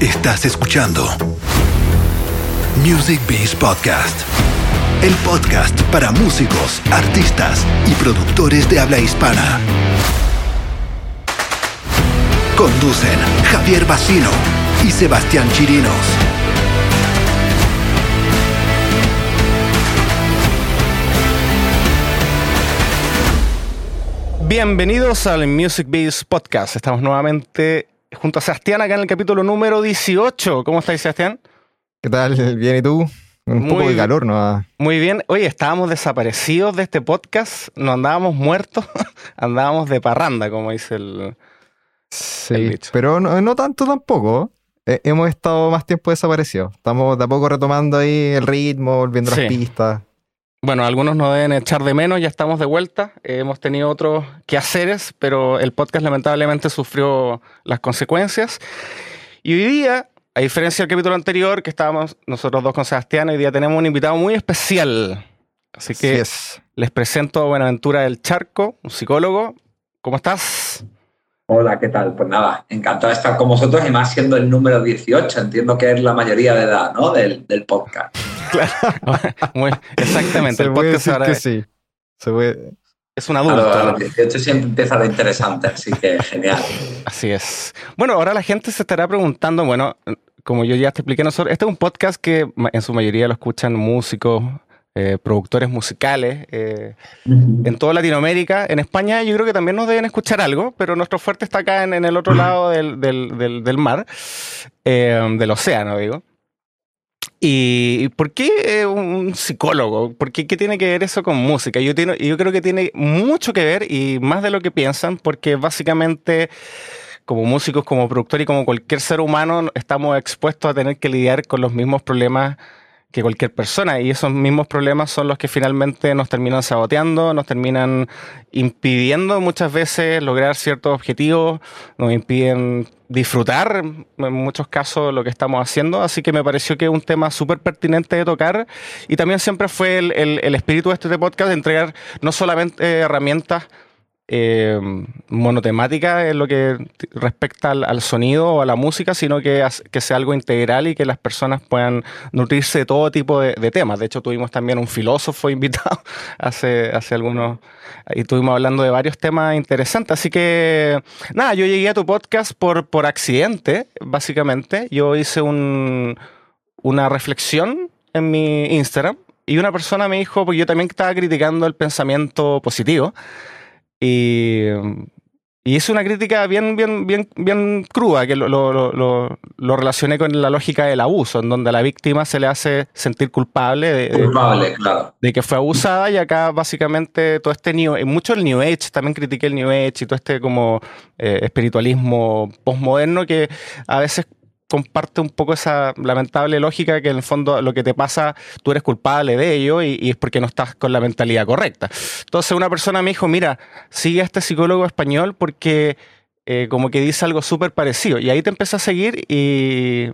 Estás escuchando Music Beats Podcast, el podcast para músicos, artistas y productores de habla hispana. Conducen Javier Bacino y Sebastián Chirinos. Bienvenidos al Music Beats Podcast. Estamos nuevamente junto a Sebastián acá en el capítulo número 18. ¿Cómo estáis, Sebastián? ¿Qué tal? ¿Bien y tú? Un Muy poco de calor, ¿no? Muy bien. Oye, estábamos desaparecidos de este podcast, no andábamos muertos, andábamos de parranda, como dice el... El Sí, dicho. pero no, no tanto tampoco. Eh, hemos estado más tiempo desaparecidos. Estamos de a poco retomando ahí el ritmo, volviendo Sí. las pistas. Bueno, algunos nos deben echar de menos, ya estamos de vuelta. Eh, hemos tenido otros quehaceres, pero el podcast lamentablemente sufrió las consecuencias. Y hoy día, a diferencia del capítulo anterior, que estábamos nosotros dos con Sebastián, hoy día tenemos un invitado muy especial. Así que Así es. les presento a Buenaventura del Charco, un psicólogo. ¿Cómo estás? Hola, ¿qué tal? Pues nada, encantado de estar con vosotros y más siendo el número 18. Entiendo que es la mayoría de edad, ¿no? Del, del podcast. Muy, exactamente, Se el puede podcast decir ahora que es, sí. Se puede... es un A los, a adulto. los 18 siempre empieza lo interesante, así que genial. Así es. Bueno, ahora la gente se estará preguntando, bueno, como yo ya te expliqué, nosotros, este es un podcast que en su mayoría lo escuchan músicos, eh, productores musicales, eh, en toda Latinoamérica. En España yo creo que también nos deben escuchar algo, pero nuestro fuerte está acá en, en el otro lado del, del- del- del mar, eh, del océano, digo. ¿Y por qué eh, un psicólogo? ¿Por qué, tiene que ver eso con música? Yo, yo creo que tiene mucho que ver y más de lo que piensan, porque básicamente como músicos, como productor y como cualquier ser humano estamos expuestos a tener que lidiar con los mismos problemas que cualquier persona. Y esos mismos problemas son los que finalmente nos terminan saboteando, nos terminan impidiendo muchas veces lograr ciertos objetivos, nos impiden disfrutar en muchos casos lo que estamos haciendo, así que me pareció que es un tema súper pertinente de tocar. Y también siempre fue el, el- el espíritu de este podcast de entregar no solamente herramientas eh, monotemática en lo que respecta al, al sonido o a la música, sino que, que sea algo integral y que las personas puedan nutrirse de todo tipo de, de temas. De hecho, tuvimos también un filósofo invitado hace, hace algunos, y estuvimos hablando de varios temas interesantes. Así que, nada, yo llegué a tu podcast por, por accidente, básicamente. Yo hice un, una reflexión en mi Instagram y una persona me dijo, porque yo también estaba criticando el pensamiento positivo. Y, y hice una crítica bien, bien, bien, bien cruda, que lo, lo, lo- lo- lo relacioné con la lógica del abuso, en donde a la víctima se le hace sentir culpable de, de- Culpable, claro. de que fue abusada y acá básicamente todo este new, mucho el New Age, también critiqué el New Age y todo este como eh, espiritualismo postmoderno que a veces comparte un poco esa lamentable lógica que en el fondo lo que te pasa tú eres culpable de ello y, es porque no estás con la mentalidad correcta. Entonces una persona me dijo, mira, sigue a este psicólogo español porque eh, como que dice algo súper parecido y ahí te empecé a seguir y...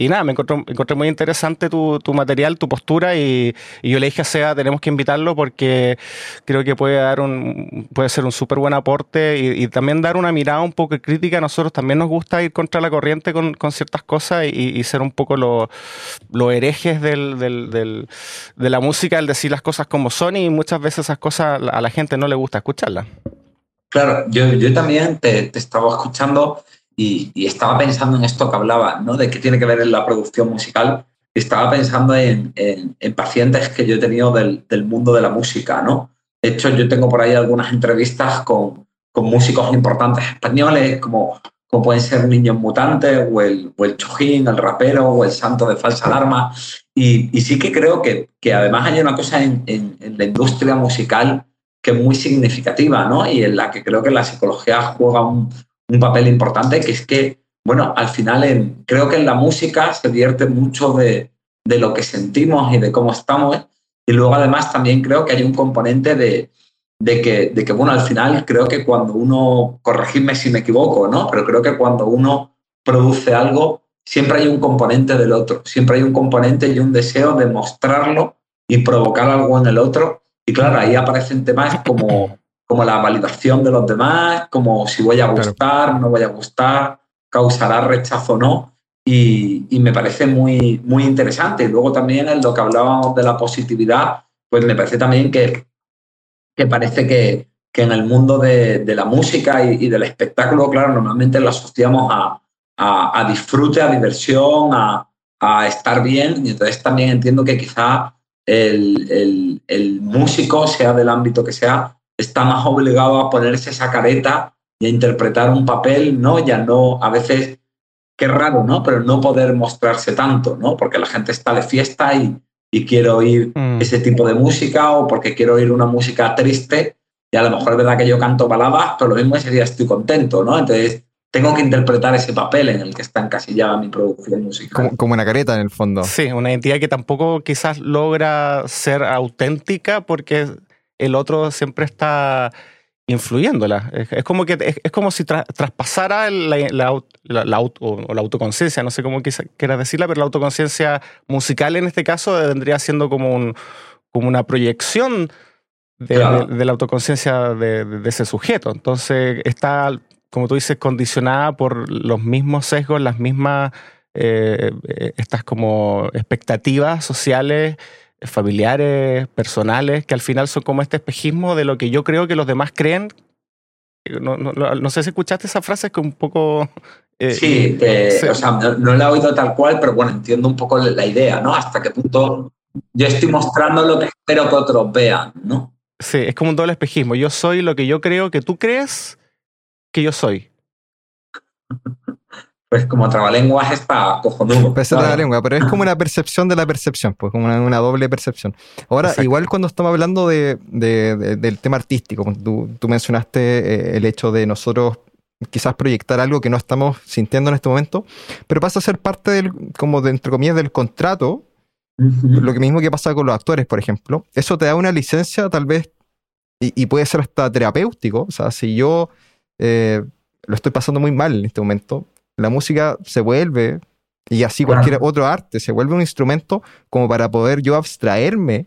Y nada, me encontré, muy interesante tu, material, tu postura y, yo le dije a Seba, tenemos que invitarlo porque creo que puede dar un puede ser un súper buen aporte y, también dar una mirada un poco crítica. A nosotros también nos gusta ir contra la corriente con, con ciertas cosas y, ser un poco los los herejes del, de la música, el decir las cosas como son y muchas veces esas cosas a la gente no le gusta escucharlas. Claro, yo, yo también te estaba escuchando y, y estaba pensando en esto que hablaba, ¿no? De qué tiene que ver en la producción musical. Estaba pensando en, en- en pacientes que yo he tenido del, del mundo de la música, ¿no? De hecho, yo tengo por ahí algunas entrevistas con, con músicos importantes españoles, como, como pueden ser Niños Mutantes, o el, o el Chojín, el rapero, o el Santo de Falsa Alarma. Y, y sí que creo que, que además hay una cosa en, en- la industria musical que es muy significativa, ¿no? Y en la que creo que la psicología juega un, un papel importante, que es que, bueno, al final en- creo que en la música se vierte mucho de, de lo que sentimos y de cómo estamos. Y luego además también creo que hay un componente de, de que, de que, bueno, al final creo que cuando uno, corregidme si me equivoco, ¿no? Pero creo que cuando uno produce algo, siempre hay un componente del otro, siempre hay un componente y un deseo de mostrarlo y provocar algo en el otro. Y claro, ahí aparecen temas como, como la validación de los demás, como si voy a Claro. gustar, no voy a gustar, causará rechazo o no. y, me parece muy, muy interesante. Y luego también en lo que hablábamos de la positividad, pues me parece también que, que parece que, que en el mundo de, la música y, del espectáculo, claro, normalmente lo asociamos a, a, disfrute, a diversión, a, a, estar bien. Y entonces también entiendo que quizá el, el, el, músico, sea del ámbito que sea, está más obligado a ponerse esa careta y a interpretar un papel, ¿no? Ya no, a veces, qué raro, ¿no? Pero no poder mostrarse tanto, ¿no? Porque la gente está de fiesta y, y quiere oír mm. ese tipo de música o porque quiero oír una música triste y a lo mejor es verdad que yo canto baladas, pero lo mismo ese día estoy contento, ¿no? Entonces tengo que interpretar ese papel en el que está encasillada mi producción musical. Como, una careta en el fondo. Sí, una identidad que tampoco quizás logra ser auténtica porque el otro siempre está influyéndola. Es, como que es, como si traspasara la, la, la, o, la autoconciencia, no sé cómo quieras decirla, pero la autoconciencia musical en este caso vendría siendo como, un, como una proyección de, la autoconciencia de, ese sujeto. Entonces está, como tú dices, condicionada por los mismos sesgos, las mismas, eh, eh, estas como expectativas sociales, familiares, personales, que al final son como este espejismo de lo que yo creo que los demás creen. No, sé si escuchaste esa frase, que un poco... Eh, sí, o sea, no, la he oído tal cual, pero bueno, entiendo un poco la idea, ¿no? Hasta qué punto yo estoy mostrando lo que espero que otros vean, ¿no? Sí, es como un doble espejismo. Yo soy lo que yo creo que tú crees que yo soy. Pues como trabalenguas está cojonudo. Pues trabalengua, pero es como una percepción de la percepción, pues como una, doble percepción. Ahora, igual cuando estamos hablando de, del tema artístico, pues, tú, tú mencionaste eh, el hecho de nosotros quizás proyectar algo que no estamos sintiendo en este momento, pero pasa a ser parte del, como de, entre comillas, del contrato lo que mismo que pasa con los actores, por ejemplo. Eso te da una licencia tal vez y, puede ser hasta terapéutico. O sea, si yo eh, lo estoy pasando muy mal en este momento, la música se vuelve, y así cualquier otro arte, se vuelve un instrumento como para poder yo abstraerme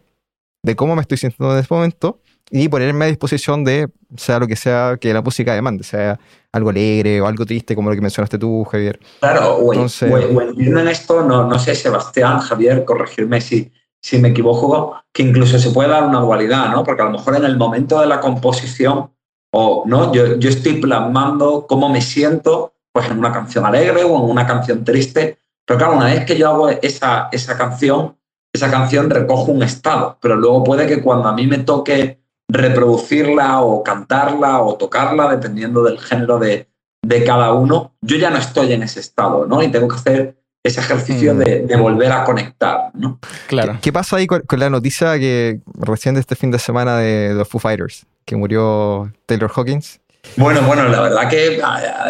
de cómo me estoy sintiendo en este momento y ponerme a disposición de, sea lo que sea que la música demande, sea algo alegre o algo triste, como lo que mencionaste tú, Javier. Claro, o, entiendo en esto, no, no sé, Sebastián, Javier, corregirme si, si me equivoco, que incluso se puede dar una dualidad, ¿no? Porque a lo mejor en el momento de la composición, o no, yo, yo estoy plasmando cómo me siento, pues en una canción alegre o en una canción triste, pero claro, una vez que yo hago esa, esa canción, esa canción recoge un estado, pero luego puede que cuando a mí me toque reproducirla o cantarla o tocarla, dependiendo del género de, de cada uno, yo ya no estoy en ese estado, ¿no? Y tengo que hacer ese ejercicio de, mm. volver a conectar, ¿no? Claro. ¿Qué, pasa ahí con, la noticia que recién de este fin de semana de los Foo Fighters, que murió Taylor Hawkins? Bueno, bueno, la verdad que...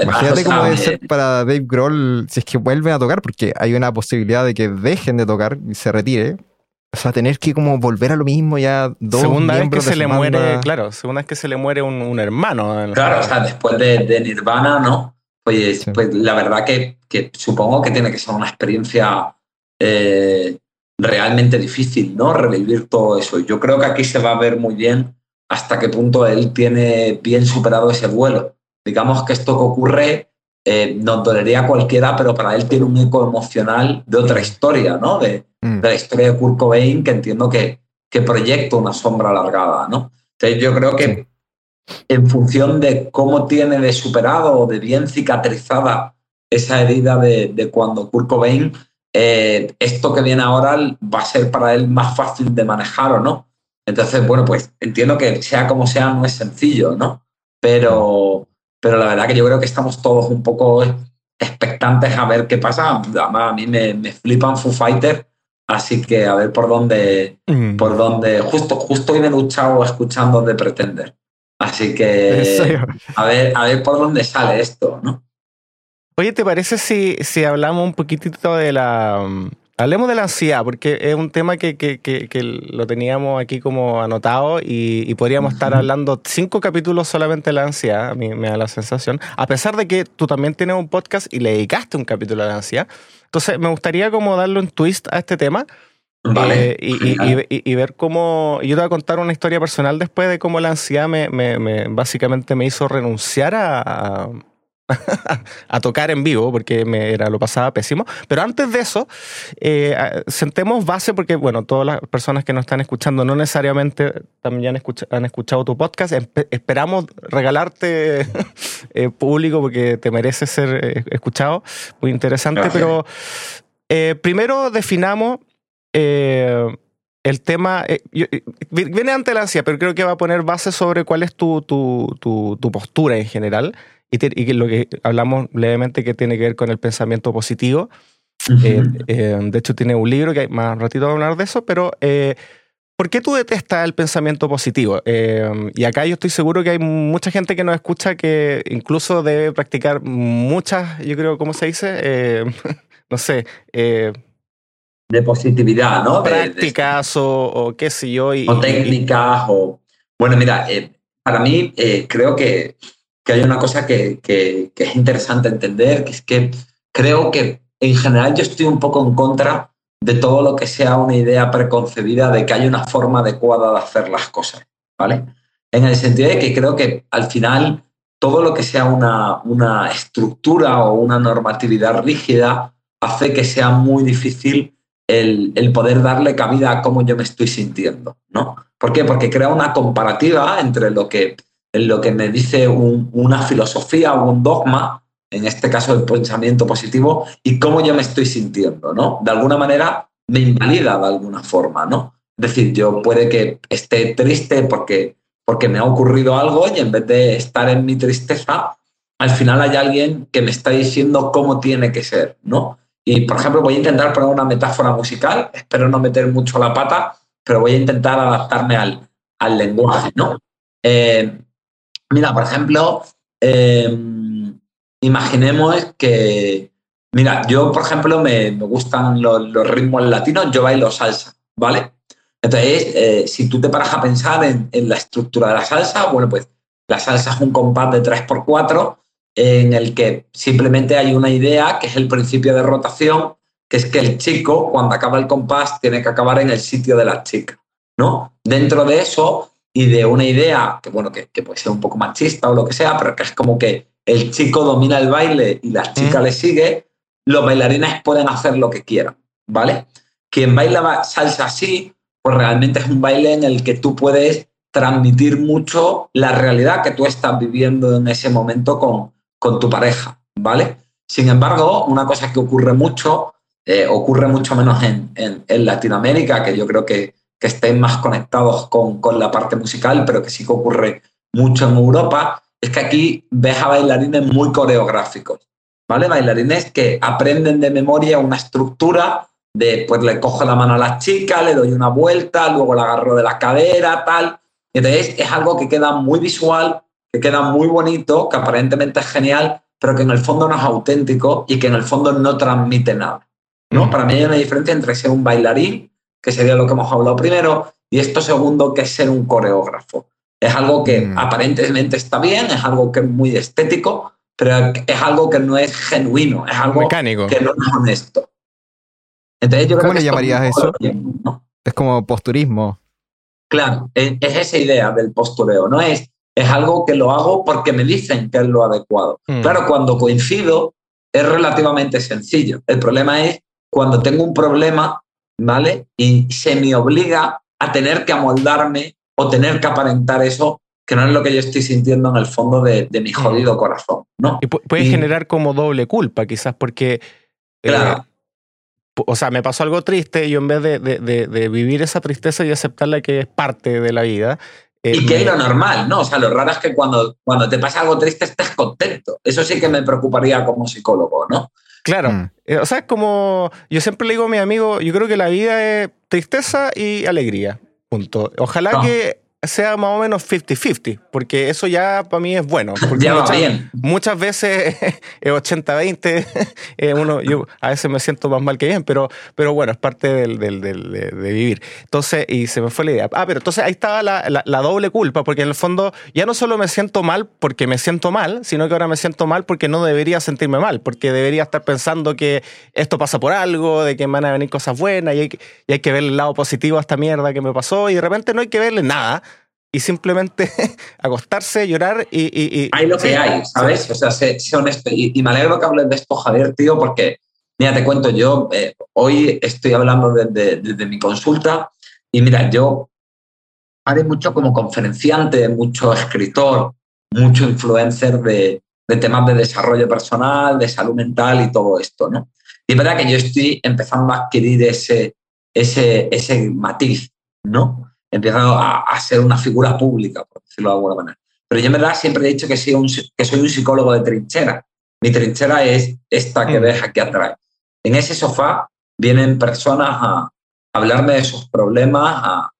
Imagínate cómo debe ser para Dave Grohl si es que vuelven a tocar, porque hay una posibilidad de que dejen de tocar y se retire, o sea, tener que como volver a lo mismo ya dos Segunda vez que se le muere, claro, segunda vez que se le muere un, hermano. Claro, o sea, después de, Nirvana, ¿no? Pues, pues la verdad que, que, supongo que tiene que ser una experiencia eh, realmente difícil, ¿no? Revivir todo eso. Yo creo que aquí se va a ver muy bien hasta qué punto él tiene bien superado ese vuelo. Digamos que esto que ocurre eh, nos dolería a cualquiera, pero para él tiene un eco emocional de otra historia, ¿no? De, mm. la historia de Kurt Cobain, que entiendo que, que proyecta una sombra alargada, ¿no? Entonces yo creo que en función de cómo tiene de superado o de bien cicatrizada esa herida de, de cuando Kurt Cobain, eh, esto que viene ahora va a ser para él más fácil de manejar o no. Entonces, bueno, pues entiendo que sea como sea, no es sencillo, ¿no? Pero, pero la verdad que yo creo que estamos todos un poco expectantes a ver qué pasa. Además, a mí me, me flipan Foo Fighters, así que a ver por dónde, mm. por dónde. Justo, justo hoy me he duchado escuchando de Pretender. Así que a ver, a ver por dónde sale esto, ¿no? Oye, ¿te parece si, si hablamos un poquitito de la Hablemos de la ansiedad, porque es un tema que, que, que, lo teníamos aquí como anotado y, podríamos estar hablando cinco capítulos solamente de la ansiedad, a mí me da la sensación, a pesar de que tú también tienes un podcast y le dedicaste un capítulo a la ansiedad. Entonces, me gustaría como darle un twist a este tema. Vale. Eh, y, y, ver cómo. Yo te voy a contar una historia personal después de cómo la ansiedad me, me, me básicamente me hizo renunciar a, a tocar en vivo, porque me era, lo pasaba pésimo. Pero antes de eso, eh, sentemos base, porque bueno, todas las personas que nos están escuchando no necesariamente también han, escuchado tu podcast. esperamos regalarte eh, público porque te mereces ser eh, escuchado. Muy interesante, pero primero definamos el tema, viene ante la ansia, pero creo que va a poner base sobre cuál es tu, tu, tu, tu postura en general y, lo que hablamos levemente que tiene que ver con el pensamiento positivo. Eh, eh, de hecho, tiene un libro que hay, más ratito vamos a hablar de eso, pero eh, ¿por qué tú detestas el pensamiento positivo? y acá yo estoy seguro que hay mucha gente que nos escucha que incluso debe practicar muchas, yo creo, ¿cómo se dice? no sé. de positividad, ¿no? Prácticas o, qué sé yo. o técnicas, o... Bueno, mira, para mí creo que que hay una cosa que, es interesante entender, que es que creo que en general yo estoy un poco en contra de todo lo que sea una idea preconcebida de que hay una forma adecuada de hacer las cosas, ¿vale? En el sentido de que creo que al final todo lo que sea una, una estructura o una normatividad rígida hace que sea muy difícil el, el, poder darle cabida a cómo yo me estoy sintiendo, ¿no? ¿Por qué? Porque crea una comparativa entre lo que lo que me dice una filosofía o un dogma, en este caso el pensamiento positivo, y cómo yo me estoy sintiendo, ¿no? De alguna manera me invalida de alguna forma, ¿no? Es decir, yo puede que esté triste porque, porque me ha ocurrido algo y en vez de estar en mi tristeza, al final hay alguien que me está diciendo cómo tiene que ser, ¿no? Y, por ejemplo, voy a intentar poner una metáfora musical, espero no meter mucho la pata, pero voy a intentar adaptarme al, al lenguaje, ¿no? Eh, Mira, por ejemplo, em, imaginemos que, mira, yo, por ejemplo, me, gustan los, ritmos latinos, yo bailo salsa, ¿vale? Entonces, eh, si tú te paras a pensar en, la estructura de la salsa, bueno, pues la salsa es un compás de 3x4 en el que simplemente hay una idea que es el principio de rotación, que es que el chico, cuando acaba el compás, tiene que acabar en el sitio de la chica, ¿no? Dentro de eso y de una idea que, bueno, que, puede ser un poco machista o lo que sea, pero que es como que el chico domina el baile y la chica le sigue, los bailarines pueden hacer lo que quieran, ¿vale? Quien baila salsa así, pues realmente es un baile en el que tú puedes transmitir mucho la realidad que tú estás viviendo en ese momento con, con tu pareja, ¿vale? Sin embargo, una cosa que ocurre mucho, eh, ocurre mucho menos en, en Latinoamérica, que yo creo que, que estén más conectados con, con, la parte musical, pero que sí que ocurre mucho en Europa, es que aquí ves a bailarines muy coreográficos, ¿vale? Bailarines que aprenden de memoria una estructura de, pues le cojo la mano a la chica, le doy una vuelta, luego la agarro de la cadera, tal. Entonces es algo que queda muy visual, que queda muy bonito, que aparentemente es genial, pero que en el fondo no es auténtico y que en el fondo no transmite nada. ¿no? Para mí hay una diferencia entre ser un bailarín que sería lo que hemos hablado primero, y esto segundo, que es ser un coreógrafo. Es algo que mm. aparentemente está bien, es algo que es muy estético, pero es algo que no es genuino, es algo Mecánico. que no es honesto. Entonces, yo ¿Cómo le llamarías eso? Es como posturismo. Claro, es, esa idea del postureo, no es, es algo que lo hago porque me dicen que es lo adecuado. Mm. Claro, cuando coincido es relativamente sencillo. El problema es cuando tengo un problema ¿vale? Y se me obliga a tener que amoldarme o tener que aparentar eso que no es lo que yo estoy sintiendo en el fondo de, mi mm. jodido corazón, ¿no? Y puede generar como doble culpa, quizás, porque... Eh, claro. o sea, me pasó algo triste y yo en vez de, vivir esa tristeza y aceptarla que es parte de la vida... Eh, y que es lo normal, ¿no? O sea, lo raro es que cuando, cuando te pasa algo triste estés contento. Eso sí que me preocuparía como psicólogo, ¿no? Claro. Mm. Eh, o sea, es como. Yo siempre le digo a mi amigo, yo creo que la vida es tristeza y alegría. Punto. Ojalá que sea más o menos 50-50, porque eso ya para mí es bueno. Porque ya muchas, bien. muchas veces es 80-20, uno, yo a veces me siento más mal que bien, pero, pero bueno, es parte del, del, del, de, vivir. Entonces, y se me fue la idea. Ah, pero entonces ahí estaba la, la, doble culpa, porque en el fondo ya no solo me siento mal porque me siento mal, sino que ahora me siento mal porque no debería sentirme mal, porque debería estar pensando que esto pasa por algo, de que van a venir cosas buenas y hay, y hay que ver el lado positivo a esta mierda que me pasó y de repente no hay que verle nada y simplemente acostarse, llorar y, Hay lo que hay, ¿sabes? O sea, sé, honesto. Y, me alegro que hables de esto, Javier, tío, porque, mira, te cuento, yo eh, hoy estoy hablando desde, desde mi consulta y mira, yo haré mucho como conferenciante, mucho escritor, mucho influencer de, de temas de desarrollo personal, de salud mental y todo esto, ¿no? Y es verdad que yo estoy empezando a adquirir ese, ese, ese matiz, ¿no? Empezando a, a, ser una figura pública, por decirlo de alguna manera. Pero yo en verdad siempre he dicho que soy un, que soy un psicólogo de trinchera. Mi trinchera es esta que mm. ves aquí atrás. En ese sofá vienen personas a, hablarme de sus problemas, a,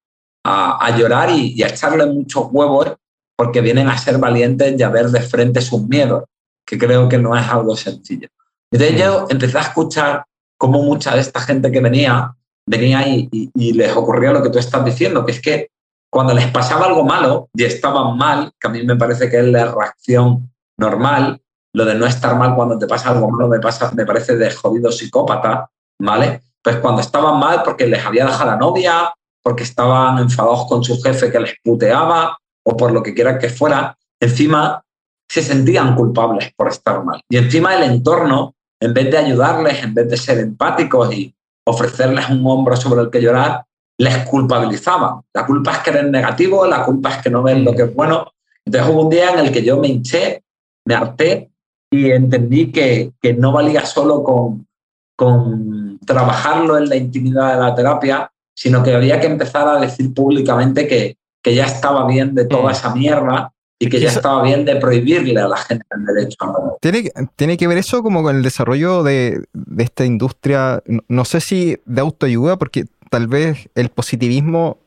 a, a llorar y, y, a echarle muchos huevos porque vienen a ser valientes y a ver de frente sus miedos, que creo que no es algo sencillo. Entonces yo empecé a escuchar cómo mucha de esta gente que venía, venía y, les ocurría lo que tú estás diciendo, que es que cuando les pasaba algo malo y estaban mal, que a mí me parece que es la reacción normal, lo de no estar mal cuando te pasa algo malo me, pasa, me parece de jodido psicópata, ¿vale? Pues cuando estaban mal porque les había dejado la novia, porque estaban enfadados con su jefe que les puteaba o por lo que quiera que fuera, encima se sentían culpables por estar mal. Y encima el entorno, en vez de ayudarles, en vez de ser empáticos y ofrecerles un hombro sobre el que llorar, les culpabilizaban. La culpa es que eres negativo, la culpa es que no ven lo que es bueno. Entonces hubo un día en el que yo me hinché, me harté y entendí que, que no valía solo con, con trabajarlo en la intimidad de la terapia, sino que había que empezar a decir públicamente que, que ya estaba bien de toda mm. esa mierda y que ya estaba bien de prohibirle a la gente el derecho a ¿Tiene, ¿Tiene que ver eso como con el desarrollo de, de, esta industria, no sé si de autoayuda, porque tal vez el positivismo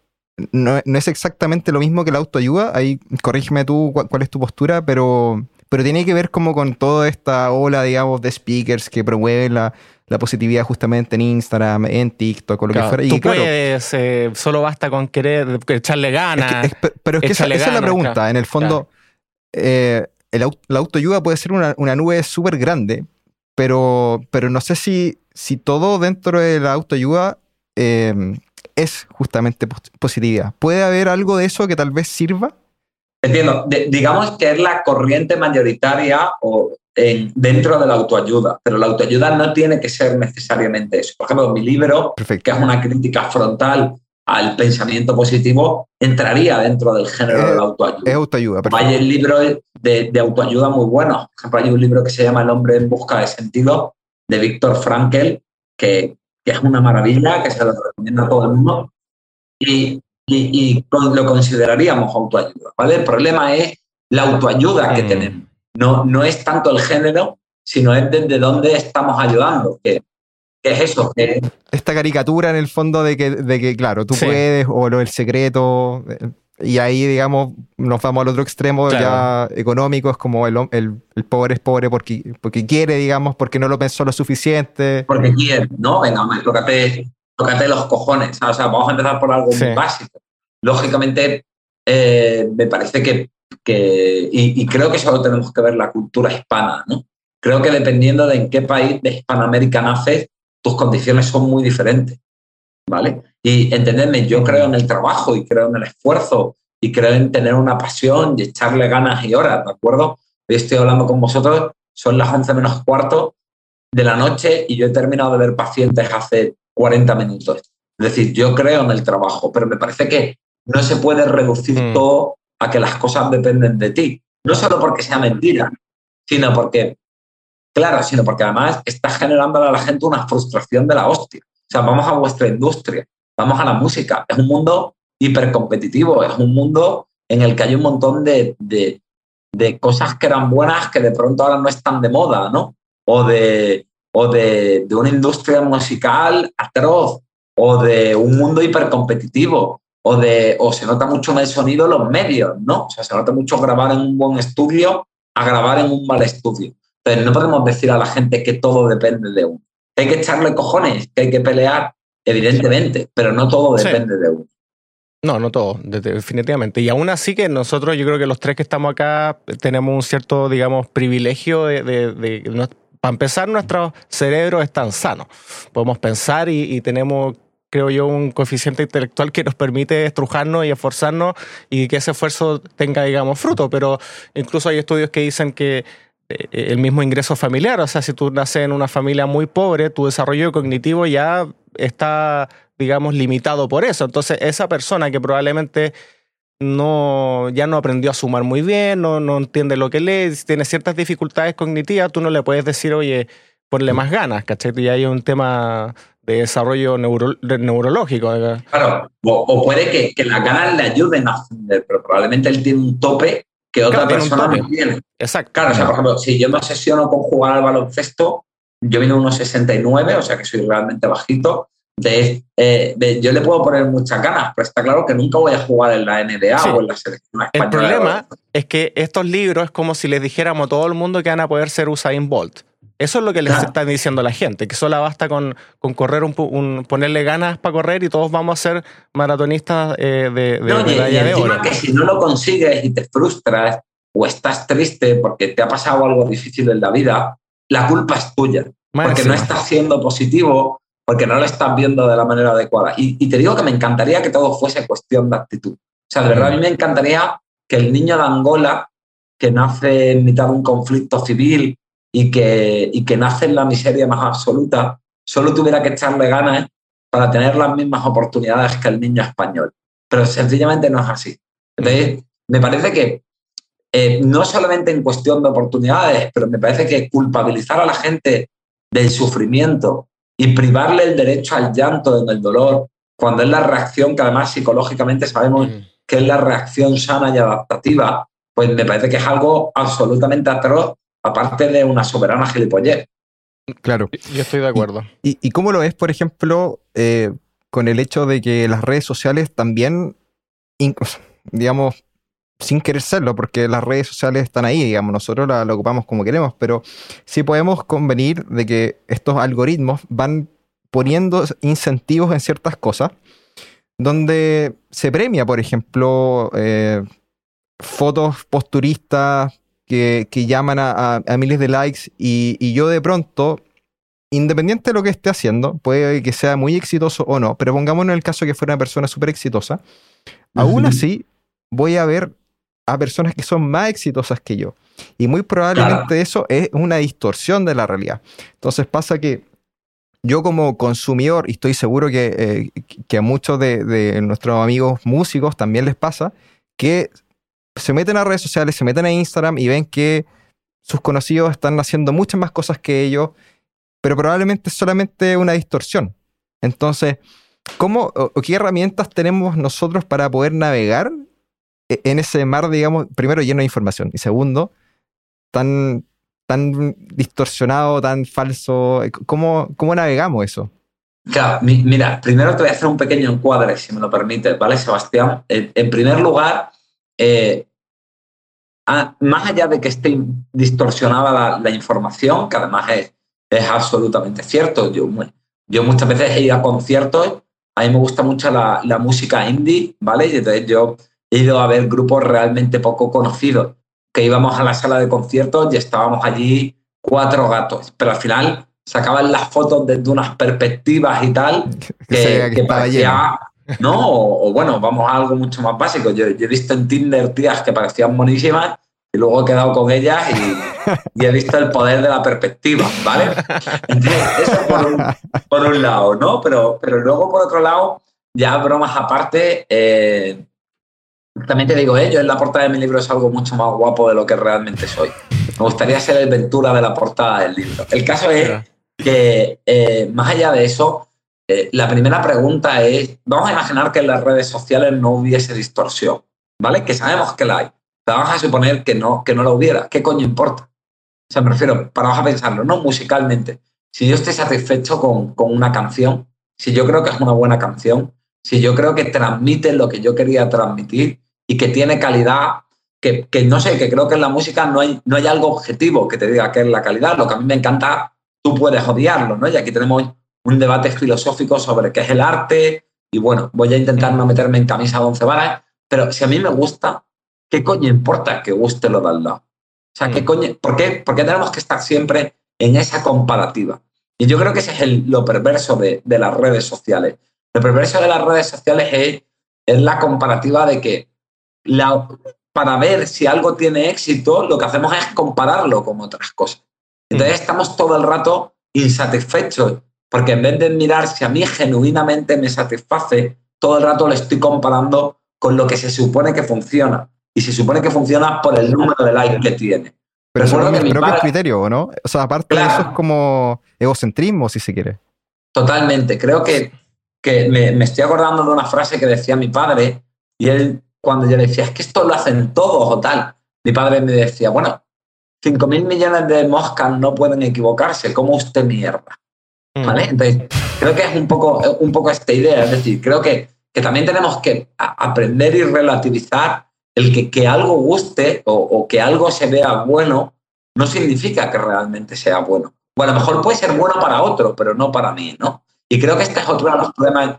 no, no, es exactamente lo mismo que la autoayuda, ahí corrígeme tú cuál, es tu postura, pero, pero tiene que ver como con toda esta ola, digamos, de speakers que promueven la, la positividad justamente en Instagram, en TikTok o lo que fuera. Y tú puedes, eh, solo basta con querer echarle ganas. pero es que esa, es la pregunta. en el fondo, eh, la autoayuda puede ser una, nube súper grande, pero, pero no sé si, si todo dentro de la autoayuda em, es justamente positividad. ¿Puede haber algo de eso que tal vez sirva? Entiendo. digamos que es la corriente mayoritaria o dentro de la autoayuda, pero la autoayuda no tiene que ser necesariamente eso. Por ejemplo, mi libro, que es una crítica frontal al pensamiento positivo, entraría dentro del género de la autoayuda. Es autoayuda. Hay libros de, de, autoayuda muy buenos. Por ejemplo, hay un libro que se llama El hombre en busca de sentido, de Víctor Frankel, que, que, es una maravilla, que se lo recomiendo a todo el mundo. Y, y, y lo consideraríamos autoayuda. ¿vale? El problema es la autoayuda que mm. tenemos no, no es tanto el género, sino es desde dónde estamos ayudando. ¿Qué, es eso? Esta caricatura en el fondo de que, de que claro, tú puedes, o lo del secreto, y ahí, digamos, nos vamos al otro extremo ya económico, es como el, el, el, pobre es pobre porque, porque quiere, digamos, porque no lo pensó lo suficiente. Porque quiere, ¿no? Venga, tócate, tócate los cojones. O sea, vamos a empezar por algo muy básico. Lógicamente, eh, me parece que que, y, creo que solo tenemos que ver la cultura hispana, ¿no? Creo que dependiendo de en qué país de Hispanoamérica naces, tus condiciones son muy diferentes, ¿vale? Y entendedme, yo creo en el trabajo y creo en el esfuerzo y creo en tener una pasión y echarle ganas y horas, ¿de acuerdo? Hoy estoy hablando con vosotros, son las 11 menos cuarto de la noche y yo he terminado de ver pacientes hace 40 minutos. Es decir, yo creo en el trabajo, pero me parece que no se puede reducir mm. todo a que las cosas dependen de ti. No solo porque sea mentira, sino porque, claro, sino porque además estás generando a la gente una frustración de la hostia. O sea, vamos a vuestra industria, vamos a la música. Es un mundo hipercompetitivo, es un mundo en el que hay un montón de, de, de, cosas que eran buenas que de pronto ahora no están de moda, ¿no? O de, o de, de una industria musical atroz, o de un mundo hipercompetitivo, o, de, o se nota mucho en el sonido los medios, ¿no? O sea, se nota mucho grabar en un buen estudio a grabar en un mal estudio. Pero no podemos decir a la gente que todo depende de uno. Hay que echarle cojones, que hay que pelear, evidentemente, pero no todo depende de uno. No, no todo, definitivamente. Y aún así que nosotros, yo creo que los tres que estamos acá tenemos un cierto, digamos, privilegio de, de, para empezar, nuestros cerebros están sanos. Podemos pensar y, y tenemos creo yo, un coeficiente intelectual que nos permite estrujarnos y esforzarnos y que ese esfuerzo tenga, digamos, fruto. Pero incluso hay estudios que dicen que eh, el mismo ingreso familiar, o sea, si tú naces en una familia muy pobre, tu desarrollo cognitivo ya está, digamos, limitado por eso. Entonces, esa persona que probablemente no, ya no aprendió a sumar muy bien, no, no entiende lo que lee, tiene ciertas dificultades cognitivas, tú no le puedes decir, oye, ponle más ganas, ¿cachai? Y hay un tema de desarrollo neurológico. Claro, o, puede que, que, las ganas le ayuden a aprender, pero probablemente él tiene un tope que otra persona no tiene. Exacto. Claro, o sea, por ejemplo, si yo me obsesiono con jugar al baloncesto, yo vino unos 69, o sea que soy realmente bajito, eh, de, yo le puedo poner muchas ganas, pero está claro que nunca voy a jugar en la NBA o en la selección española. El problema es que estos libros es como si les dijéramos a todo el mundo que van a poder ser Usain Bolt. Eso es lo que les están diciendo la gente, que solo basta con, con correr un, ponerle ganas para correr y todos vamos a ser maratonistas eh, de, de, no, de oro. que si no lo consigues y te frustras o estás triste porque te ha pasado algo difícil en la vida, la culpa es tuya. porque no estás siendo positivo, porque no lo estás viendo de la manera adecuada. Y, te digo que me encantaría que todo fuese cuestión de actitud. O sea, de verdad, a mí me encantaría que el niño de Angola, que nace en mitad de un conflicto civil y que, y que nace en la miseria más absoluta, solo tuviera que echarle ganas para tener las mismas oportunidades que el niño español. Pero sencillamente no es así. Entonces, me parece que eh, no solamente en cuestión de oportunidades, pero me parece que culpabilizar a la gente del sufrimiento y privarle el derecho al llanto en el dolor, cuando es la reacción que además psicológicamente sabemos mm. que es la reacción sana y adaptativa, pues me parece que es algo absolutamente atroz, aparte de una soberana gilipollez. Claro. Yo estoy de acuerdo. ¿Y, cómo lo ves, por ejemplo, eh, con el hecho de que las redes sociales también, digamos, sin querer serlo, porque las redes sociales están ahí, digamos, nosotros la, ocupamos como queremos, pero sí podemos convenir de que estos algoritmos van poniendo incentivos en ciertas cosas, donde se premia, por ejemplo, eh, fotos posturistas que, llaman a, miles de likes y, yo de pronto, independiente de lo que esté haciendo, puede que sea muy exitoso o no, pero pongámonos en el caso que fuera una persona súper exitosa, aún así voy a ver a personas que son más exitosas que yo. Y muy probablemente eso es una distorsión de la realidad. Entonces pasa que yo como consumidor, y estoy seguro que, eh, que a muchos de, nuestros amigos músicos también les pasa, que se meten a redes sociales, se meten a Instagram y ven que sus conocidos están haciendo muchas más cosas que ellos, pero probablemente es solamente una distorsión. Entonces, ¿cómo o qué herramientas tenemos nosotros para poder navegar en ese mar, digamos, primero lleno de información y segundo, tan, tan distorsionado, tan falso. ¿Cómo, cómo navegamos eso? Claro, mira, primero te voy a hacer un pequeño encuadre, si me lo permite, ¿vale, Sebastián? En, primer lugar, eh, más allá de que esté distorsionada la, información, que además es, es absolutamente cierto, yo, yo muchas veces he ido a conciertos, a mí me gusta mucho la, la música indie, ¿vale? Y entonces yo ido a ver grupos realmente poco conocidos, que íbamos a la sala de conciertos y estábamos allí cuatro gatos, pero al final sacaban las fotos desde unas perspectivas y tal, que, parecía, ¿no? O, bueno, vamos a algo mucho más básico. Yo, he visto en Tinder tías que parecían buenísimas y luego he quedado con ellas y, he visto el poder de la perspectiva, ¿vale? Entonces, eso por un, por un lado, ¿no? Pero, pero luego, por otro lado, ya bromas aparte, eh, también te digo, ¿eh? yo en la portada de mi libro es algo mucho más guapo de lo que realmente soy. Me gustaría ser el Ventura de la portada del libro. El caso es que, eh, más allá de eso, eh, la primera pregunta es, vamos a imaginar que en las redes sociales no hubiese distorsión, ¿vale? Que sabemos que la hay, pero vamos a suponer que no, que no la hubiera. ¿Qué coño importa? O sea, me refiero, para vamos a pensarlo, no musicalmente. Si yo estoy satisfecho con, con una canción, si yo creo que es una buena canción, si yo creo que transmite lo que yo quería transmitir, y que tiene calidad, que, que, no sé, que creo que en la música no hay, no hay algo objetivo que te diga que es la calidad. Lo que a mí me encanta, tú puedes odiarlo, ¿no? Y aquí tenemos un debate filosófico sobre qué es el arte y bueno, voy a intentar no meterme en camisa de once varas, pero si a mí me gusta, ¿qué coño importa que guste lo de al lado? O sea, ¿qué mm. coño, ¿por, qué, ¿por qué tenemos que estar siempre en esa comparativa? Y yo creo que ese es el, lo perverso de, de las redes sociales. El perverso de las redes sociales es, es la comparativa de que la, para ver si algo tiene éxito, lo que hacemos es compararlo con otras cosas. Entonces estamos todo el rato insatisfechos, porque en vez de mirar si a mí genuinamente me satisface, todo el rato lo estoy comparando con lo que se supone que funciona. Y se supone que funciona por el número de likes que tiene. Pero eso es mi propio criterio, ¿no? O sea, aparte de eso es como egocentrismo, si se quiere. Totalmente. Creo que, que me, me, estoy acordando de una frase que decía mi padre, y él, cuando yo le decía, es que esto lo hacen todos o tal, mi padre me decía, bueno, 5 mil millones de moscas no pueden equivocarse, como usted mierda. Mm. ¿Vale? Entonces, creo que es un poco, un poco esta idea. Es decir, creo que, que también tenemos que aprender y relativizar el que, que algo guste o, o, que algo se vea bueno no significa que realmente sea bueno. Bueno, a lo mejor puede ser bueno para otro, pero no para mí, ¿no? Y creo que este es otro de los problemas.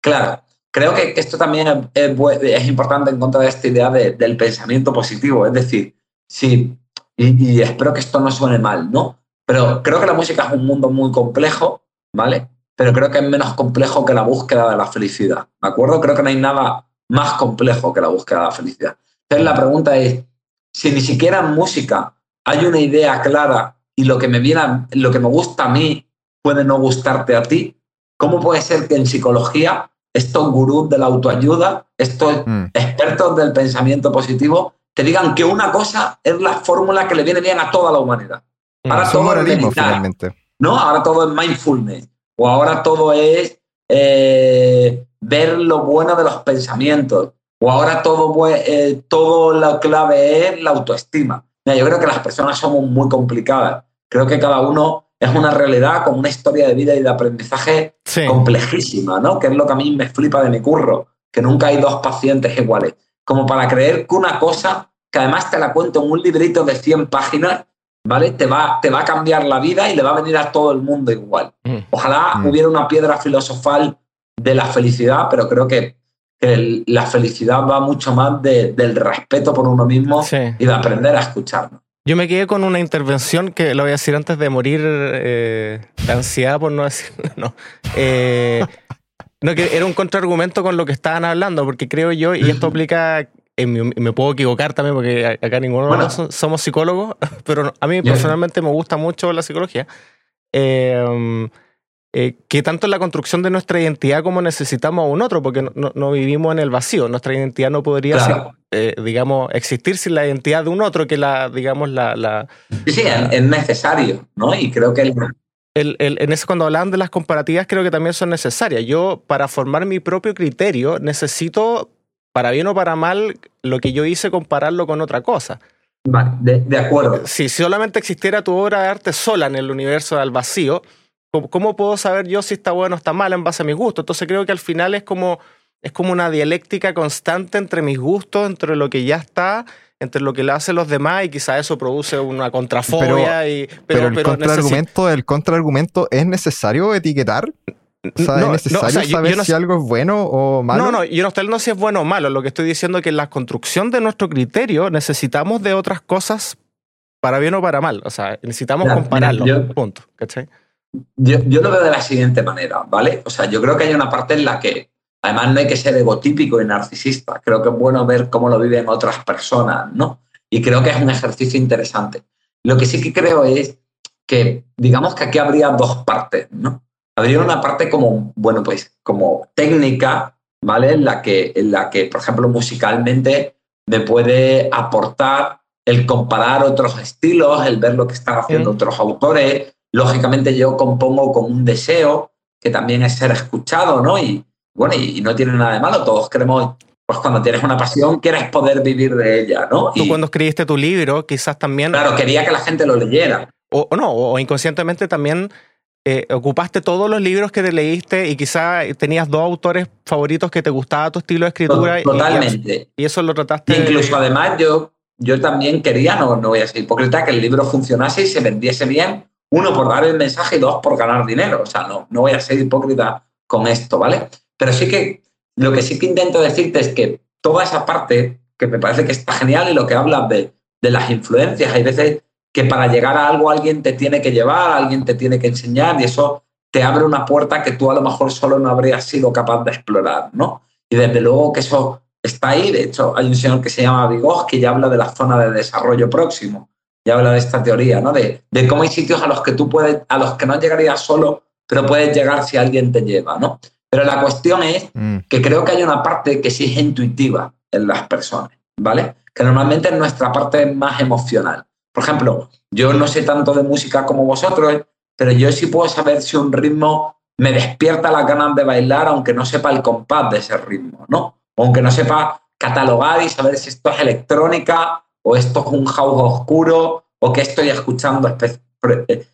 Claro, creo que esto también es, importante en contra de esta idea de, del pensamiento positivo. Es decir, Sí, y, espero que esto no suene mal, ¿no? Pero creo que la música es un mundo muy complejo, ¿vale? Pero creo que es menos complejo que la búsqueda de la felicidad, ¿de acuerdo? Creo que no hay nada más complejo que la búsqueda de la felicidad. Entonces la pregunta es, si ni siquiera en música hay una idea clara y lo que me viene, lo que me gusta a mí puede no gustarte a ti, ¿cómo puede ser que en psicología estos gurús de la autoayuda, estos mm. expertos del pensamiento positivo te digan que una cosa es la fórmula que le viene bien a toda la humanidad. Mm, ahora todo es meditar, ¿no? Ahora todo es mindfulness. O ahora todo es eh, ver lo bueno de los pensamientos. O ahora todo, eh, todo la clave es la autoestima. yo creo que las personas somos muy complicadas. Creo que cada uno es una realidad con una historia de vida y de aprendizaje complejísima, ¿no? Que es lo que a mí me flipa de mi curro, que nunca hay dos pacientes iguales como para creer que una cosa, que además te la cuento en un librito de 100 páginas, ¿vale? Te va, te va a cambiar la vida y le va a venir a todo el mundo igual. Mm. Ojalá mm. hubiera una piedra filosofal de la felicidad, pero creo que, la felicidad va mucho más del respeto por uno mismo y de aprender a escucharnos. Yo me quedé con una intervención que lo voy a decir antes de morir eh, de ansiedad, por no decir. No. Eh, no, que era un contraargumento con lo que estaban hablando, porque creo yo, y esto aplica, me puedo equivocar también, porque acá ninguno de nosotros somos psicólogos, pero a mí personalmente me gusta mucho la psicología. Em, eh, que tanto en la construcción de nuestra identidad como necesitamos a un otro, porque no, vivimos en el vacío. Nuestra identidad no podría, eh, digamos, existir sin la identidad de un otro, que la, digamos, la... la sí, sí, es necesario, ¿no? Y creo que el, en ese cuando hablaban de las comparativas creo que también son necesarias. Yo para formar mi propio criterio necesito, para bien o para mal, lo que yo hice compararlo con otra cosa. Vale, de, acuerdo. Si solamente existiera tu obra de arte sola en el universo del vacío, ¿cómo, puedo saber yo si está bueno o está mal en base a mis gustos? Entonces creo que al final es como, es como una dialéctica constante entre mis gustos, entre lo que ya está entre lo que le hacen los demás y quizá eso produce una contrafobia. Pero, y, pero, el, contraargumento, el contraargumento es necesario etiquetar. O sea, ¿Es necesario saber si algo es bueno o malo? No, no, yo no estoy hablando si es bueno o malo. Lo que estoy diciendo es que en la construcción de nuestro criterio necesitamos de otras cosas para bien o para mal. O sea, necesitamos compararlo. punto. ¿Cachai? Yo, yo lo veo de la siguiente manera, ¿vale? O sea, yo creo que hay una parte en la que Además, no hay que ser egotípico y narcisista. Creo que es bueno ver cómo lo viven otras personas, ¿no? Y creo que es un ejercicio interesante. Lo que sí que creo es que, digamos que aquí habría dos partes, ¿no? Habría una parte como, bueno, pues como técnica, ¿vale? En la que, en la que por ejemplo, musicalmente me puede aportar el comparar otros estilos, el ver lo que están haciendo otros autores. Lógicamente yo compongo con un deseo, que también es ser escuchado, ¿no? Y, bueno, y, no tiene nada de malo, todos queremos, pues cuando tienes una pasión, quieres poder vivir de ella, ¿no? Tú cuando escribiste tu libro, quizás también... Claro, quería que la gente lo leyera. O, no, o inconscientemente también eh, ocupaste todos los libros que te leíste y quizás tenías dos autores favoritos que te gustaba tu estilo de escritura. Totalmente. Y, eso lo trataste. Incluso además yo, yo también quería, no, no voy a ser hipócrita, que el libro funcionase y se vendiese bien. Uno, por dar el mensaje y dos, por ganar dinero. O sea, no, no voy a ser hipócrita con esto, ¿vale? Pero sí que lo que sí que intento decirte es que toda esa parte, que me parece que está genial y lo que hablas de, de las influencias, hay veces que para llegar a algo alguien te tiene que llevar, alguien te tiene que enseñar y eso te abre una puerta que tú a lo mejor solo no habrías sido capaz de explorar, ¿no? Y desde luego que eso está ahí. De hecho, hay un señor que se llama Vygotsky que habla de la zona de desarrollo próximo. Ya habla de esta teoría, ¿no? De, de, cómo hay sitios a los que tú puedes, a los que no llegarías solo, pero puedes llegar si alguien te lleva, ¿no? Pero la cuestión es mm. que creo que hay una parte que sí es intuitiva en las personas, ¿vale? Que normalmente es nuestra parte más emocional. Por ejemplo, yo no sé tanto de música como vosotros, pero yo sí puedo saber si un ritmo me despierta las ganas de bailar, aunque no sepa el compás de ese ritmo, ¿no? Aunque no sepa catalogar y saber si esto es electrónica o esto es un house oscuro o qué estoy escuchando eh,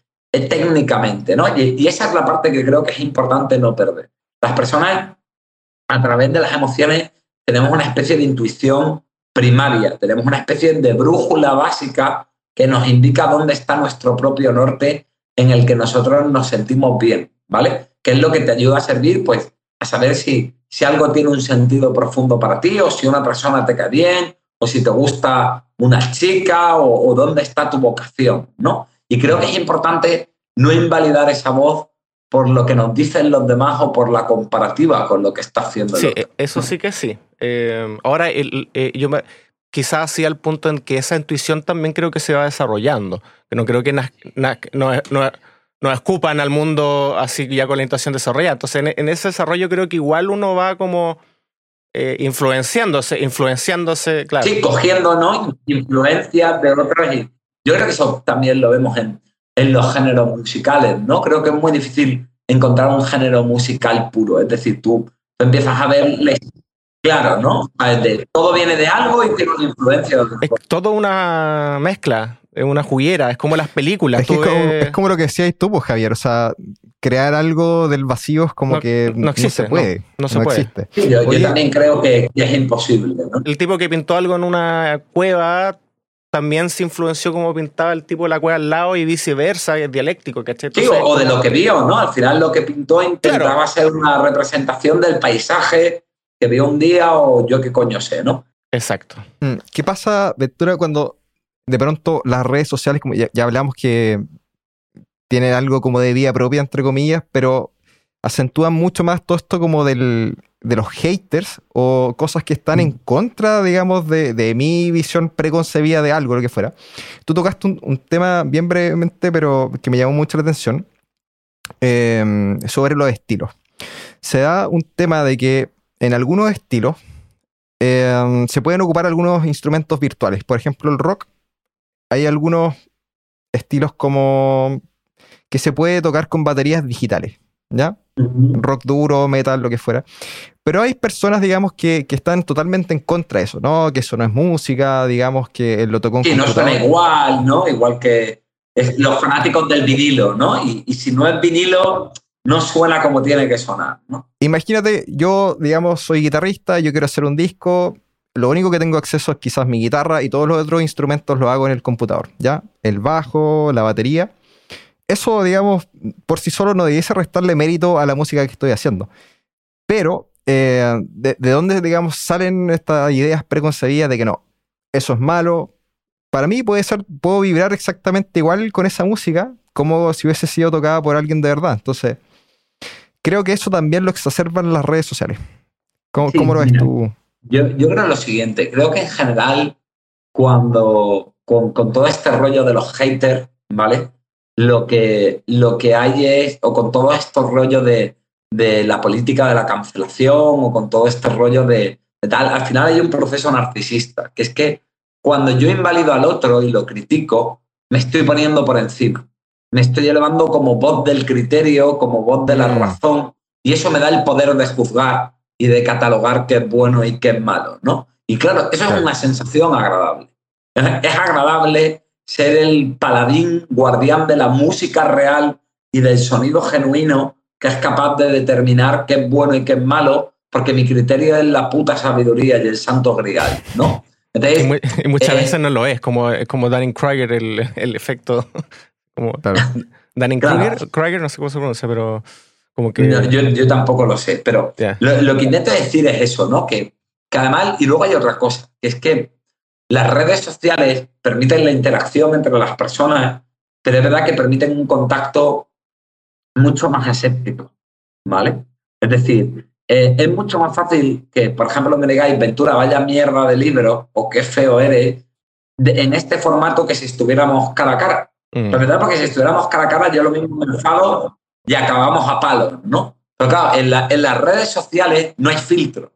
técnicamente, ¿no? Y, esa es la parte que creo que es importante no perder. Las personas, a través de las emociones, tenemos una especie de intuición primaria, tenemos una especie de brújula básica que nos indica dónde está nuestro propio norte en el que nosotros nos sentimos bien, ¿vale? ¿Qué es lo que te ayuda a servir? Pues a saber si, si algo tiene un sentido profundo para ti o si una persona te cae bien o si te gusta una chica o, dónde está tu vocación, ¿no? Y creo que es importante no invalidar esa voz por lo que nos dicen los demás o por la comparativa con lo que está haciendo el Sí, eso sí que sí. Eh, ahora, eh, yo me, quizás sí al punto en que esa intuición también creo que se va desarrollando. Que no creo que no, escupan al mundo así ya con la intuición desarrollada. Entonces, en, ese desarrollo creo que igual uno va como eh, influenciándose, influenciándose, claro. Sí, cogiendo, ¿no? Influencias de otros. Y yo creo que eso también lo vemos en, en los géneros musicales, ¿no? Creo que es muy difícil encontrar un género musical puro. Es decir, tú, tú empiezas a ver la Claro, ¿no? todo viene de algo y tiene una influencia. Es todo una mezcla, es una juguera, es como las películas. Es, como, lo que decías tú, pues, Javier. O sea, crear algo del vacío es como que no, se puede. No, se puede. Existe. yo, también creo que, es imposible. El tipo que pintó algo en una cueva también se influenció como pintaba el tipo de la cueva al lado y viceversa, es dialéctico, ¿cachai? Sí, o de lo que vio, ¿no? Al final lo que pintó intentaba ser una representación del paisaje que vio un día o yo qué coño sé, ¿no? Exacto. Mm, ¿Qué pasa, Ventura, cuando de pronto las redes sociales, como ya, hablamos que tienen algo como de vida propia, entre comillas, pero acentúan mucho más todo esto como del, de los haters o cosas que están en mm. contra, digamos, de, mi visión preconcebida de algo, lo que fuera. Tú tocaste un, tema bien brevemente, pero que me llamó mucho la atención, eh, sobre los estilos. Se da un tema de que en algunos estilos em, se pueden ocupar algunos instrumentos virtuales. Por ejemplo, el rock, hay algunos estilos como que se puede tocar con baterías digitales, ¿ya? Rock duro, metal, lo que fuera. Pero hay personas, digamos, que, están totalmente en contra de eso, ¿no? Que eso no es música, digamos, que lo tocó con no suena igual, ¿no? Igual que los fanáticos del vinilo, ¿no? Y, y si no es vinilo, no suena como tiene que sonar. ¿no? Imagínate, yo, digamos, soy guitarrista, yo quiero hacer un disco, lo único que tengo acceso es quizás mi guitarra y todos los otros instrumentos los hago en el computador, ¿ya? El bajo, la batería. Eso, digamos, por sí solo no debiese restarle mérito a la música que estoy haciendo. Pero, eh, de, ¿de dónde, digamos, salen estas ideas preconcebidas de que no, eso es malo? Para mí puede ser, puedo vibrar exactamente igual con esa música como si hubiese sido tocada por alguien de verdad. Entonces, creo que eso también lo exacerban las redes sociales. ¿Cómo, lo ves tú? Yo, yo, creo lo siguiente, creo que en general, cuando con, todo este rollo de los haters, ¿vale? Lo que, lo que hay es, o con todo estos rollos de, de la política de la cancelación, o con todo este rollo de, de tal, al final hay un proceso narcisista, que es que cuando yo invalido al otro y lo critico, me estoy poniendo por encima me estoy elevando como voz del criterio, como voz de la mm. razón, y eso me da el poder de juzgar y de catalogar qué es bueno y qué es malo, ¿no? Y claro, eso es una sensación agradable. Es agradable ser el paladín, guardián de la música real y del sonido genuino que es capaz de determinar qué es bueno y qué es malo, porque mi criterio es la puta sabiduría y el santo grial, ¿no? y, muchas eh, veces no lo es, como, como Danny Krieger, el, el efecto como, Danny Kruger, no sé cómo se pronuncia, pero como que... yo, tampoco lo sé, pero lo, que intento decir es eso, ¿no? Que, que además, y luego hay otra cosa, que es que las redes sociales permiten la interacción entre las personas, pero es verdad que permiten un contacto mucho más escéptico, ¿vale? Es decir, eh, es mucho más fácil que, por ejemplo, me digáis, Ventura, vaya mierda de libro o qué feo eres, en este formato que si estuviéramos cara a cara. Mm. verdad, porque si estuviéramos cara a cara, yo lo mismo me enfado y acabamos a palo, ¿no? Pero claro, en, en las redes sociales no hay filtro.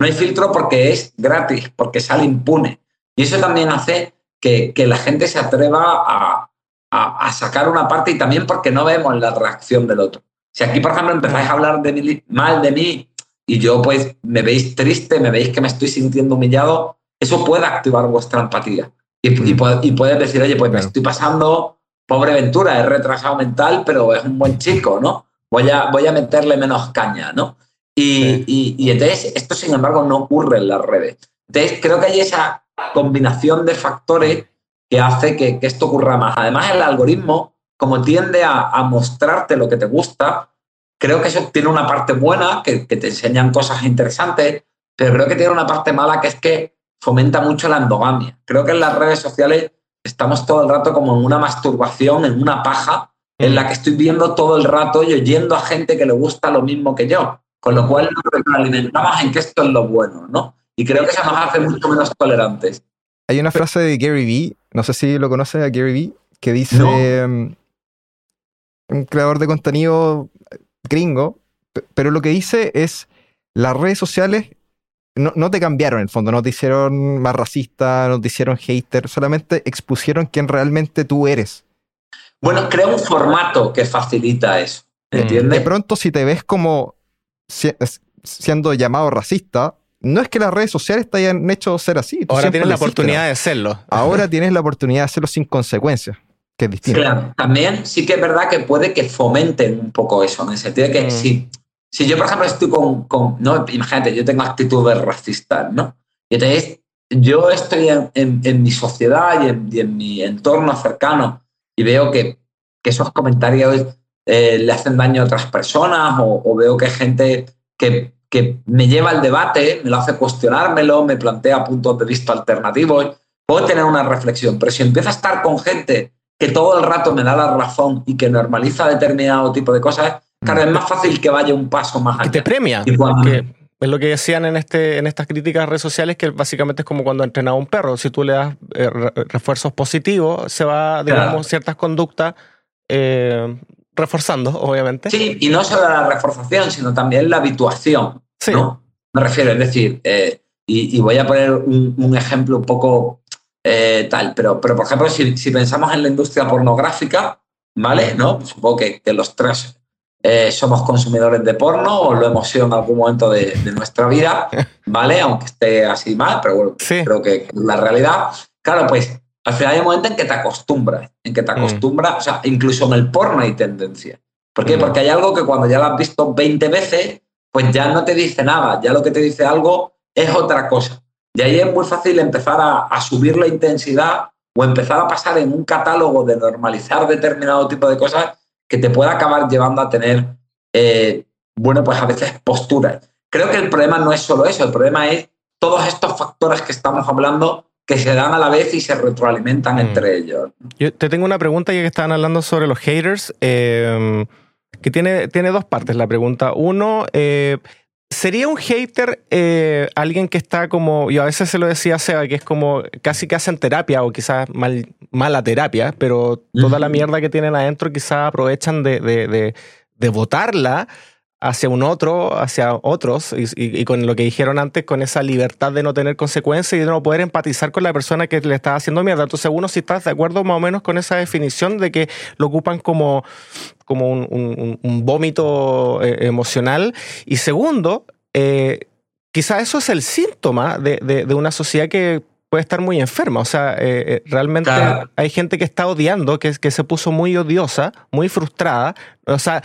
No hay filtro porque es gratis, porque sale impune. Y eso también hace que, que la gente se atreva a, a, sacar una parte y también porque no vemos la reacción del otro. Si aquí, por ejemplo, empezáis a hablar de mal de mí y yo pues me veis triste, me veis que me estoy sintiendo humillado, eso puede activar vuestra empatía. Y, y, y puedes decir, oye, pues me estoy pasando, pobre Ventura, es retrasado mental, pero es un buen chico, ¿no? Voy a, voy a meterle menos caña, ¿no? Y, y, y, entonces esto, sin embargo, no ocurre en las redes. Entonces, creo que hay esa combinación de factores que hace que, esto ocurra más. Además, el algoritmo, como tiende a, mostrarte lo que te gusta, creo que eso tiene una parte buena, que, te enseñan cosas interesantes, pero creo que tiene una parte mala, que es que fomenta mucho la endogamia. Creo que en las redes sociales estamos todo el rato como en una masturbación, en una paja, en la que estoy viendo todo el rato y oyendo a gente que le gusta lo mismo que yo. Con lo cual nos alimentamos en que esto es lo bueno, ¿no? Y creo que eso nos hace mucho menos tolerantes. Hay una frase de Gary Vee, no sé si lo conoces a Gary Vee, que dice, mm, un creador de contenido gringo, pero lo que dice es, las redes sociales no, te cambiaron en el fondo, no te hicieron más racista, no te hicieron hater, solamente expusieron quién realmente tú eres. Bueno, crea un formato que facilita eso. Mm. ¿Entiendes? De pronto, si te ves como siendo llamado racista, no es que las redes sociales te hayan hecho ser así. Ahora tienes la oportunidad de hacerlo. Ahora tienes la oportunidad de hacerlo sin consecuencias, que es distinto. Claro, también sí que es verdad que puede que fomenten un poco eso, en el sentido de que mm. si, si yo, por ejemplo, estoy con, con, no, imagínate, yo tengo actitudes racistas, ¿no? Y entonces yo estoy en, en, mi sociedad y en, y en, mi entorno cercano y veo que, que esos comentarios eh, le hacen daño a otras personas o, o veo que hay gente que que me lleva al debate, me lo hace cuestionármelo, me plantea puntos de vista alternativos, puedo tener una reflexión, pero si empiezo a estar con gente que todo el rato me da la razón y que normaliza determinado tipo de cosas, claro, es más fácil que vaya un paso más allá. Y te premia. es lo que decían en, este, en estas críticas a redes sociales, que básicamente es como cuando entrenaba a un perro. Si tú le das eh, refuerzos positivos, se va, digamos, ciertas conductas eh, reforzando, obviamente. Sí, y no solo la reforzación, sino también la habituación. Sí. ¿no? Me refiero, es decir, eh, y, voy a poner un, ejemplo un poco eh, tal, pero, pero por ejemplo, si, si, pensamos en la industria pornográfica, ¿vale? ¿No? Supongo que, que los tres eh, somos consumidores de porno o lo hemos sido en algún momento de, de nuestra vida, ¿vale? Aunque esté así mal, pero bueno, creo que la realidad. Claro, pues al final hay un momento en que te acostumbras, en que te mm. acostumbras, o sea, incluso en el porno hay tendencia. ¿Por qué? Mm. Porque hay algo que cuando ya lo has visto 20 veces, pues ya no te dice nada, ya lo que te dice algo es otra cosa. Y ahí es muy fácil empezar a, subir la intensidad o empezar a pasar en un catálogo de normalizar determinado tipo de cosas que te pueda acabar llevando a tener, eh, bueno, pues a veces posturas. Creo que el problema no es solo eso, el problema es todos estos factores que estamos hablando que se dan a la vez y se retroalimentan mm. entre ellos. Yo te tengo una pregunta ya que estaban hablando sobre los haters, em, que tiene, tiene dos partes la pregunta. Uno, eh, ¿sería un hater eh, alguien que está como, yo a veces se lo decía a Seba, que es como casi que hacen terapia o quizás mal, mala terapia, pero toda la mierda que tienen adentro quizás aprovechan de, de, de, de botarla hacia un otro, hacia otros, y, con lo que dijeron antes, con esa libertad de no tener consecuencias y de no poder empatizar con la persona que le está haciendo mierda. Entonces, uno si estás de acuerdo más o menos con esa definición de que lo ocupan como, como un, vómito eh, emocional. Y segundo, eh, quizá eso es el síntoma de, de, una sociedad que puede estar muy enferma. O sea, eh, realmente hay gente que está odiando, que, que se puso muy odiosa, muy frustrada. O sea,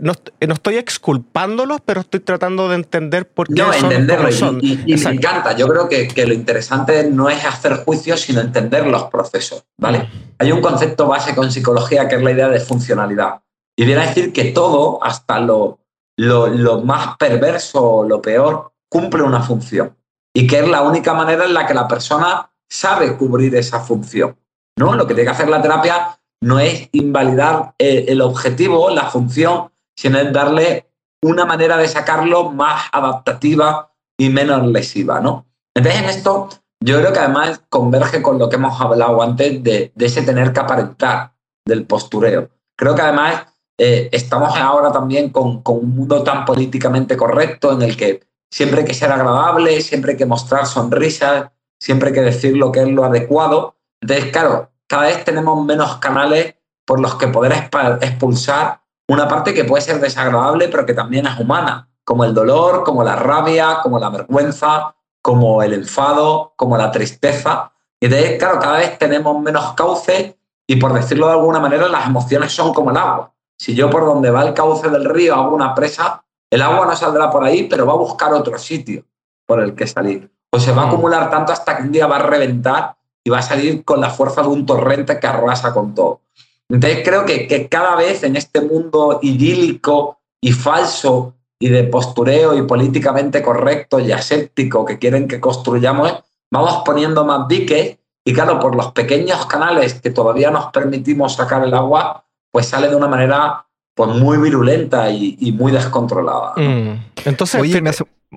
no, estoy exculpándolos, pero estoy tratando de entender por qué no, entenderlo. Y, me encanta. Yo creo que, lo interesante no es hacer juicios, sino entender los procesos. ¿vale? Hay un concepto básico en psicología que es la idea de funcionalidad. Y viene a decir que todo, hasta lo, lo, más perverso o lo peor, cumple una función. Y que es la única manera en la que la persona sabe cubrir esa función. ¿no? Lo que tiene que hacer la terapia no es invalidar eh, el objetivo, la función, sino darle una manera de sacarlo más adaptativa y menos lesiva, ¿no? Entonces, en esto, yo creo que además converge con lo que hemos hablado antes de, ese tener que aparentar del postureo. Creo que además eh, estamos ahora también con, con, un mundo tan políticamente correcto en el que siempre hay que ser agradable, siempre hay que mostrar sonrisas, siempre hay que decir lo que es lo adecuado. Entonces, claro, cada vez tenemos menos canales por los que poder expulsar una parte que puede ser desagradable, pero que también es humana, como el dolor, como la rabia, como la vergüenza, como el enfado, como la tristeza. Y entonces, claro, cada vez tenemos menos cauce y por decirlo de alguna manera, las emociones son como el agua. Si yo por donde va el cauce del río hago una presa, el agua no saldrá por ahí, pero va a buscar otro sitio por el que salir. O se va a mm. acumular tanto hasta que un día va a reventar y va a salir con la fuerza de un torrente que arrasa con todo. Entonces creo que, que cada vez en este mundo idílico y falso y de postureo y políticamente correcto y aséptico que quieren que construyamos, vamos poniendo más diques y claro, por los pequeños canales que todavía nos permitimos sacar el agua, pues sale de una manera pues muy virulenta y, muy descontrolada. Mm. Entonces, Oye,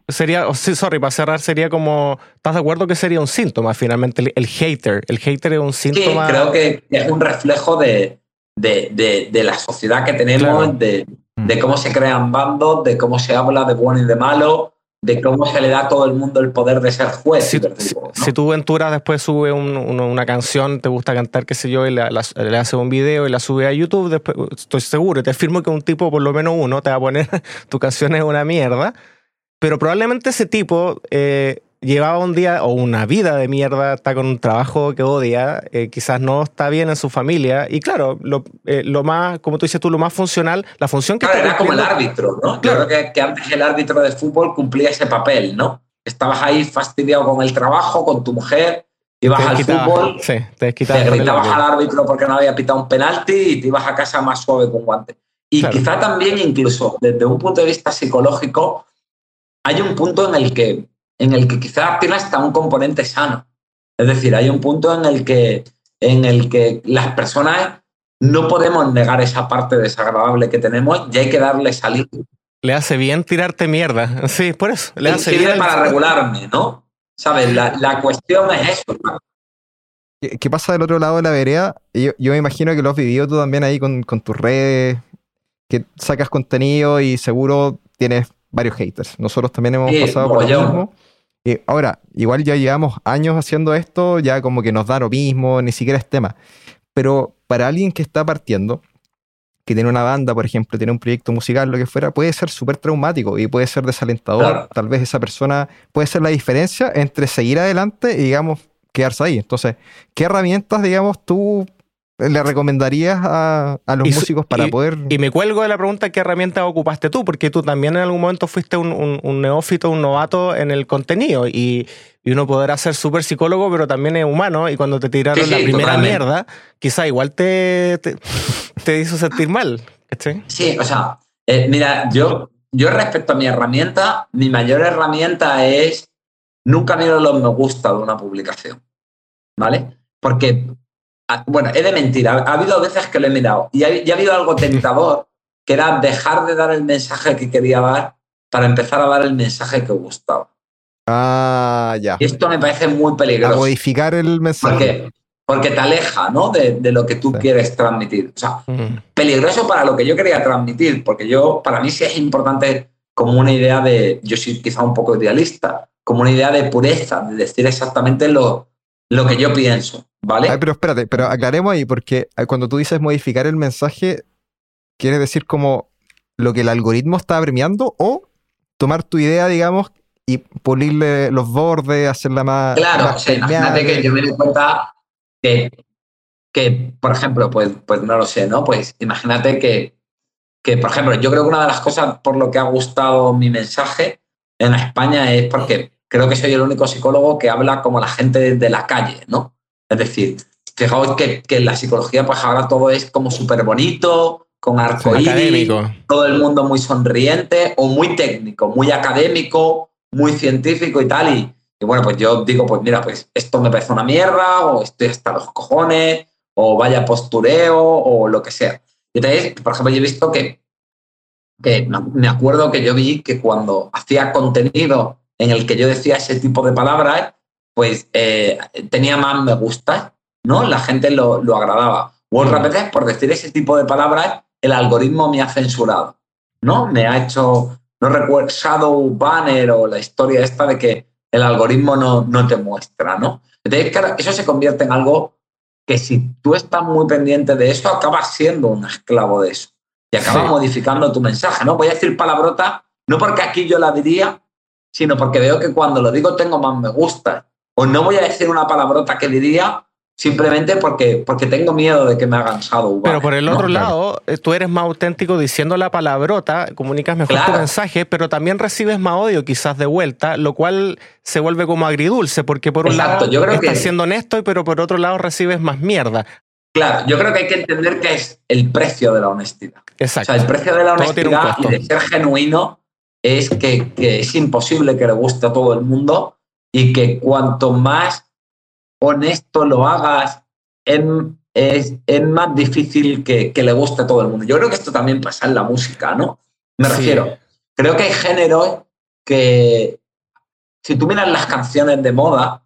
sería, oh, sorry, para cerrar, sería como, ¿estás de acuerdo que sería un síntoma finalmente el, hater? El hater es un síntoma. Sí, creo que es un reflejo de, de, de, la sociedad que tenemos, de, mm. de, cómo se crean bandos, de cómo se habla de bueno y de malo, de cómo se le da a todo el mundo el poder de ser juez. Si, si, tú, Ventura, después sube una canción, te gusta cantar, qué sé yo, y le hace un video y la sube a YouTube, después, estoy seguro, te afirmo que un tipo, por lo menos uno, te va a poner tu canción es una mierda pero probablemente ese tipo eh, llevaba un día o una vida de mierda, está con un trabajo que odia, eh, quizás no está bien en su familia. Y claro, lo, eh, lo, más, como tú dices tú, lo más funcional, la función que... Claro, era como el árbitro, ¿no? Claro. que, antes el árbitro de fútbol cumplía ese papel, ¿no? Estabas ahí fastidiado con el trabajo, con tu mujer, ibas al fútbol, sí, te, te gritabas al árbitro porque no había pitado un penalti y te ibas a casa más suave con guante. Y quizá también incluso desde un punto de vista psicológico, hay un punto en el que, en el que quizá tiene hasta un componente sano. Es decir, hay un punto en el que, en el que las personas no podemos negar esa parte desagradable que tenemos y hay que darle salida. Le hace bien tirarte mierda. Sí, por eso. Le hace bien. para regularme, ¿no? ¿Sabes? La, cuestión es eso. ¿Qué, pasa del otro lado de la vereda? Yo, yo, me imagino que lo has vivido tú también ahí con, con tus redes, que sacas contenido y seguro tienes varios haters. Nosotros también hemos pasado por lo mismo. Ahora, igual ya llevamos años haciendo esto, ya como que nos da lo mismo, ni siquiera es tema. Pero para alguien que está partiendo, que tiene una banda, por ejemplo, tiene un proyecto musical, lo que fuera, puede ser súper traumático y puede ser desalentador. Tal vez esa persona puede ser la diferencia entre seguir adelante y, digamos, quedarse ahí. Entonces, ¿qué herramientas, digamos, tú le recomendarías a, los músicos para poder...? Y me cuelgo de la pregunta, ¿qué herramienta ocupaste tú? Porque tú también en algún momento fuiste un, neófito, un novato en el contenido y, uno podrá ser súper psicólogo, pero también es humano y cuando te tiraron la primera mierda, quizá igual te, te, hizo sentir mal. Sí, o sea, eh, mira, yo, yo respecto a mi herramienta, mi mayor herramienta es nunca miro los me gusta de una publicación, ¿vale? Porque bueno, he de mentir, ha, habido veces que lo he mirado y ha, ha, habido algo tentador que era dejar de dar el mensaje que quería dar para empezar a dar el mensaje que gustaba. Ah, ya. Y esto me parece muy peligroso. A modificar el mensaje. Porque, porque te aleja ¿no? de, de lo que tú quieres transmitir. O sea, peligroso para lo que yo quería transmitir, porque yo, para mí sí es importante como una idea de, yo soy quizá un poco idealista, como una idea de pureza, de decir exactamente lo, lo que yo pienso, ¿vale? pero espérate, pero aclaremos ahí, porque eh, cuando tú dices modificar el mensaje, ¿quieres decir como lo que el algoritmo está premiando o tomar tu idea, digamos, y pulirle los bordes, hacerla más. Claro, imagínate que yo me doy cuenta que, que, por ejemplo, pues, pues no lo sé, ¿no? Pues imagínate que, que, por ejemplo, yo creo que una de las cosas por lo que ha gustado mi mensaje en España es porque creo que soy el único psicólogo que habla como la gente de la calle, ¿no? Es decir, fijaos que, que la psicología, pues ahora todo es como súper bonito, con arcoíris, todo el mundo muy sonriente o muy técnico, muy académico, muy científico y tal. Y, y, bueno, pues yo digo, pues mira, pues esto me parece una mierda o estoy hasta los cojones o vaya postureo o lo que sea. Entonces, por ejemplo, yo he visto que, que me acuerdo que yo vi que cuando hacía contenido en el que yo decía ese tipo de palabras, pues eh, tenía más me gusta, ¿no? La gente lo, lo agradaba. O otras veces, por decir ese tipo de palabras, el algoritmo me ha censurado, ¿no? Me ha hecho, no recuerdo, Shadow Banner o la historia esta de que el algoritmo no, no te muestra, ¿no? Entonces, claro, eso se convierte en algo que si tú estás muy pendiente de eso, acabas siendo un esclavo de eso y acabas modificando tu mensaje, ¿no? Voy a decir palabrota, no porque aquí yo la diría, sino porque veo que cuando lo digo tengo más me gusta. O no voy a decir una palabrota que diría simplemente porque, porque tengo miedo de que me hagan shadow. Pero por el otro lado, eh, tú eres más auténtico diciendo la palabrota, comunicas mejor tu mensaje, pero también recibes más odio quizás de vuelta, lo cual se vuelve como agridulce, porque por un lado yo creo estás siendo honesto, pero por otro lado recibes más mierda. Claro, yo creo que hay que entender que es el precio de la honestidad. Exacto. O sea, el precio de la honestidad y de ser genuino es que, que es imposible que le guste a todo el mundo y que cuanto más honesto lo hagas, es, es, más difícil que, que, le guste a todo el mundo. Yo creo que esto también pasa en la música, ¿no? Me refiero, creo que hay géneros que, si tú miras las canciones de moda,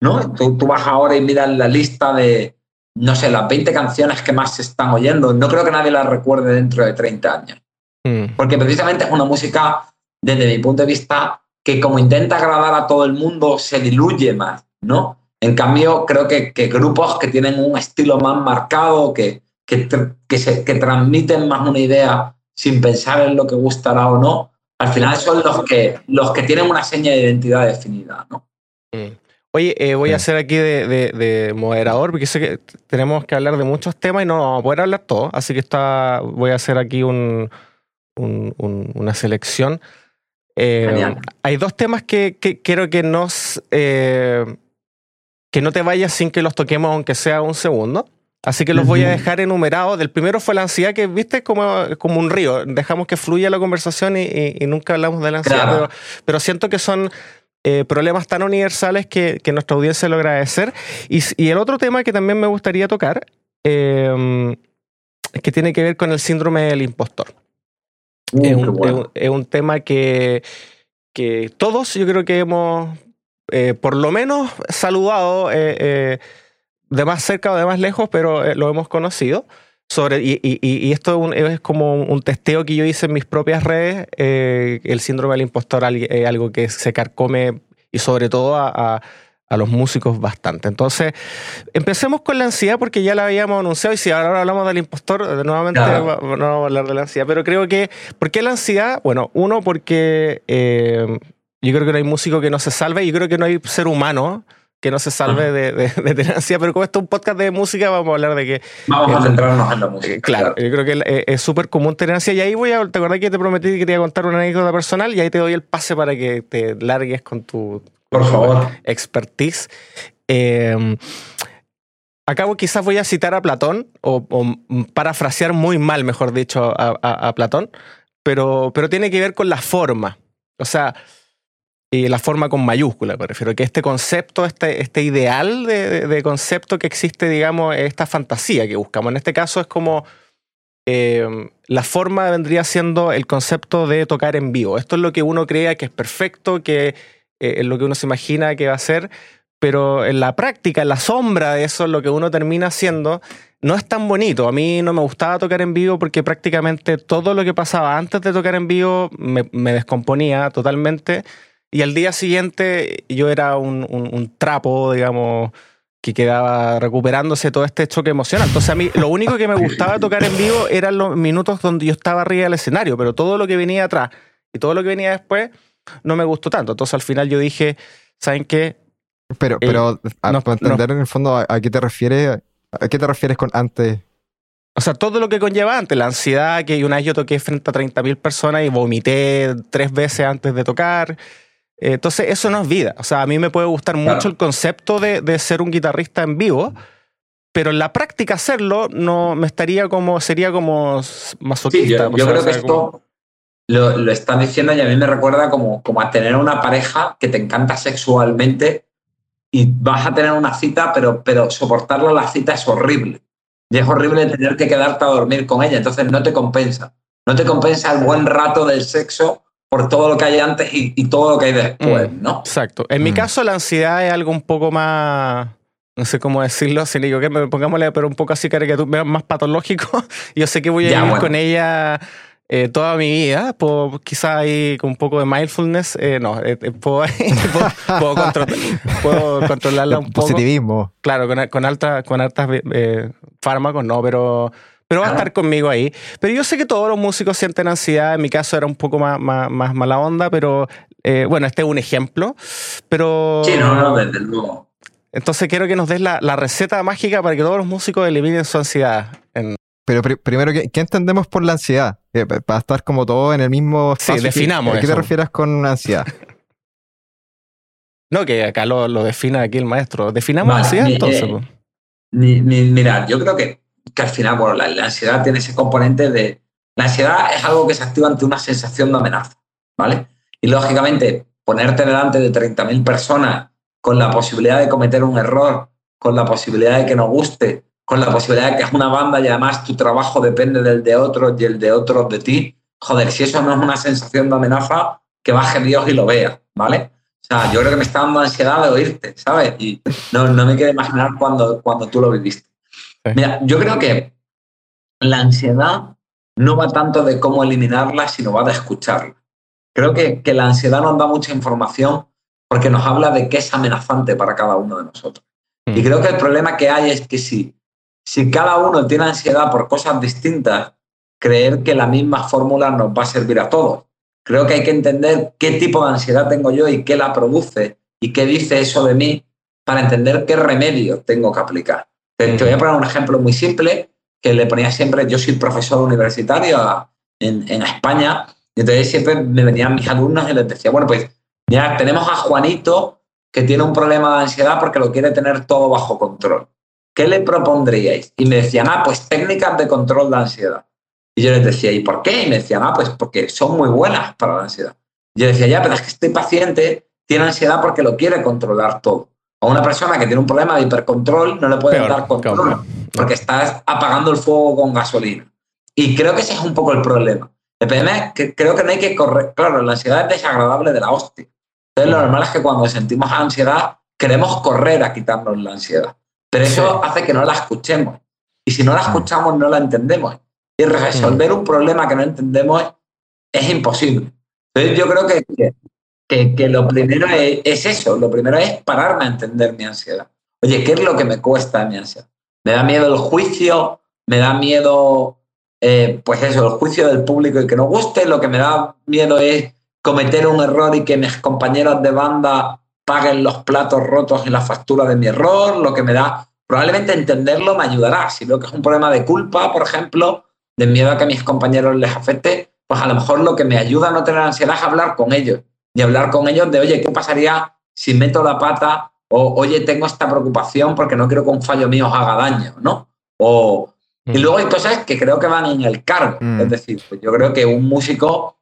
¿no? Tú, tú, vas ahora y miras la lista de, no sé, las 20 canciones que más se están oyendo, no creo que nadie las recuerde dentro de 30 años. Mm. Porque precisamente es una música, desde mi punto de vista, que como intenta agradar a todo el mundo, se diluye más, ¿no? En cambio, creo que, grupos que tienen un estilo más marcado, que, que, se, que transmiten más una idea sin pensar en lo que gustará o no, al final son los que, los que tienen una seña de identidad definida, ¿no? Mm. Oye, eh, voy a hacer aquí de, moderador, porque sé que tenemos que hablar de muchos temas y no vamos a poder hablar todo, así que está, voy a hacer aquí un, una selección. Eh, hay dos temas que, quiero que nos... Eh, que no te vayas sin que los toquemos aunque sea un segundo. Así que los voy a dejar enumerados. El primero fue la ansiedad, que viste como, como un río. Dejamos que fluya la conversación y, nunca hablamos de la ansiedad. Pero, siento que son eh, problemas tan universales que, que, nuestra audiencia lo agradecer. Y, y, el otro tema que también me gustaría tocar es que tiene que ver con el síndrome del impostor. Uh, es, un, es, un, tema que, que todos yo creo que hemos eh, por lo menos saludado eh, eh, de más cerca o de más lejos, pero lo hemos conocido. Sobre, y, y, esto es, como un testeo que yo hice en mis propias redes. el síndrome del impostor es algo que se carcome y sobre todo a, a, los músicos bastante. Entonces, empecemos con la ansiedad porque ya la habíamos anunciado y si ahora hablamos del impostor, nuevamente no vamos a hablar de la ansiedad. Pero creo que, ¿por qué la ansiedad? Bueno, uno, porque yo creo que no hay músico que no se salve, yo creo que no hay ser humano que no se salve de, de, tener ansiedad, pero como esto es un podcast de música, vamos a hablar de que... Vamos a centrarnos en la música. Eh, claro, yo creo que es súper común tener ansiedad y ahí voy a... ¿Te acuerdas que te prometí que te iba a contar una anécdota personal? Y ahí te doy el pase para que te largues con tu... Por favor. Expertise. Eh, acabo quizás voy a citar a Platón, o, parafrasear muy mal, mejor dicho, a, a, a Platón, pero, pero tiene que ver con la forma. O sea, y la forma con mayúscula, me refiero, que este concepto, este, este ideal de, concepto que existe, digamos, esta fantasía que buscamos. En este caso es como eh, la forma vendría siendo el concepto de tocar en vivo. Esto es lo que uno crea que es perfecto, que es lo que uno se imagina que va a ser, pero en la práctica, en la sombra de eso, lo que uno termina haciendo no es tan bonito. A mí no me gustaba tocar en vivo porque prácticamente todo lo que pasaba antes de tocar en vivo me, me descomponía totalmente y al día siguiente yo era un, trapo, digamos, que quedaba recuperándose todo este choque emocional. Entonces a mí lo único que me gustaba tocar en vivo eran los minutos donde yo estaba arriba del escenario, pero todo lo que venía atrás y todo lo que venía después no me gustó tanto. Entonces al final yo dije, ¿saben qué? Pero, eh, pero no, para entender en el fondo a, qué te refieres, ¿a qué te refieres con antes? O sea, todo lo que conlleva antes, la ansiedad, que una vez yo toqué frente a 30.000 personas y vomité tres veces antes de tocar. Entonces, eso no es vida. O sea, a mí me puede gustar mucho el concepto de, ser un guitarrista en vivo, pero en la práctica hacerlo no me estaría como, sería como masoquista. yo, creo que esto lo, lo, están diciendo y a mí me recuerda como, como a tener una pareja que te encanta sexualmente, y vas a tener una cita, pero, pero soportarla la cita es horrible. Y es horrible tener que quedarte a dormir con ella, entonces no te compensa. No te compensa el buen rato del sexo por todo lo que hay antes y, todo lo que hay después, mm, ¿no? Exacto. En mi mm. caso, la ansiedad es algo un poco más no sé cómo decirlo, si le digo que me pongámosle, pero un poco así caricatura, más patológico. Yo sé que voy a vivir con ella eh, toda mi vida, por, quizá ahí con un poco de mindfulness, eh, no, eh, puedo, puedo, controlarla un poco. Positivismo. Claro, con, con, alta, con altas fármacos, no, pero, pero va a estar conmigo ahí. Pero yo sé que todos los músicos sienten ansiedad, en mi caso era un poco más, más, más mala onda, pero bueno, este es un ejemplo. Pero... Sí, no, no, desde luego. Entonces quiero que nos des la, receta mágica para que todos los músicos eliminen su ansiedad. Pero primero, ¿qué, entendemos por la ansiedad? para estar como todo en el mismo espacio. Sí, definamos. ¿A qué te refieres con ansiedad? no, que acá lo, lo, defina aquí el maestro. Definamos ansiedad entonces. mira, yo creo que, que al final, bueno, la, ansiedad tiene ese componente de. La ansiedad es algo que se activa ante una sensación de amenaza, ¿vale? Y lógicamente, ponerte delante de 30.000 personas con la posibilidad de cometer un error, con la posibilidad de que no guste, con la posibilidad de que es una banda y además tu trabajo depende del de otros y el de otros de ti, joder, si eso no es una sensación de amenaza, que baje Dios y lo vea, ¿vale? O sea, yo creo que me está dando ansiedad de oírte, ¿sabes? Y no, no me quiero imaginar cuando, cuando tú lo viviste. Mira, yo creo que la ansiedad no va tanto de cómo eliminarla, sino va de escucharla. Creo que, que la ansiedad nos da mucha información porque nos habla de qué es amenazante para cada uno de nosotros. Y mm. creo que el problema que hay es que si, si cada uno tiene ansiedad por cosas distintas, creer que la misma fórmula nos va a servir a todos. Creo que hay que entender qué tipo de ansiedad tengo yo y qué la produce y qué dice eso de mí para entender qué remedio tengo que aplicar. Te, voy a poner un ejemplo muy simple que le ponía siempre, yo soy profesor universitario en, España, y entonces siempre me venían mis alumnos y les decía, bueno, pues ya tenemos a Juanito que tiene un problema de ansiedad porque lo quiere tener todo bajo control. ¿Qué le propondríais? Y me decían, ah, pues técnicas de control de ansiedad. Y yo les decía, ¿y por qué? Y me decían, ah, pues porque son muy buenas para la ansiedad. Y yo decía, ya, pero es que este paciente tiene ansiedad porque lo quiere controlar todo. A una persona que tiene un problema de hipercontrol no le puede dar control porque estás apagando el fuego con gasolina. Y creo que ese es un poco el problema. El problema es que creo que no hay que correr. Claro, la ansiedad es desagradable de la hostia. Entonces, lo normal es que cuando sentimos ansiedad, queremos correr a quitarnos la ansiedad. Pero eso hace que no la escuchemos. Y si no la escuchamos, no la entendemos. Y resolver un problema que no entendemos es imposible. Entonces, yo creo que, que, que, lo primero es, es, eso. Lo primero es pararme a entender mi ansiedad. Oye, ¿qué es lo que me cuesta mi ansiedad? ¿Me da miedo el juicio? ¿Me da miedo, eh, pues eso, el juicio del público y que no guste? Lo que me da miedo es cometer un error y que mis compañeros de banda paguen los platos rotos en la factura de mi error, lo que me da, probablemente entenderlo me ayudará. Si veo que es un problema de culpa, por ejemplo, de miedo a que a mis compañeros les afecte, pues a lo mejor lo que me ayuda a no tener ansiedad es hablar con ellos y hablar con ellos de, oye, ¿qué pasaría si meto la pata? O, oye, tengo esta preocupación porque no quiero que un fallo mío os haga daño, ¿no? O, Y mm. luego hay cosas que creo que van en el cargo. Mm. Es decir, pues yo creo que un músico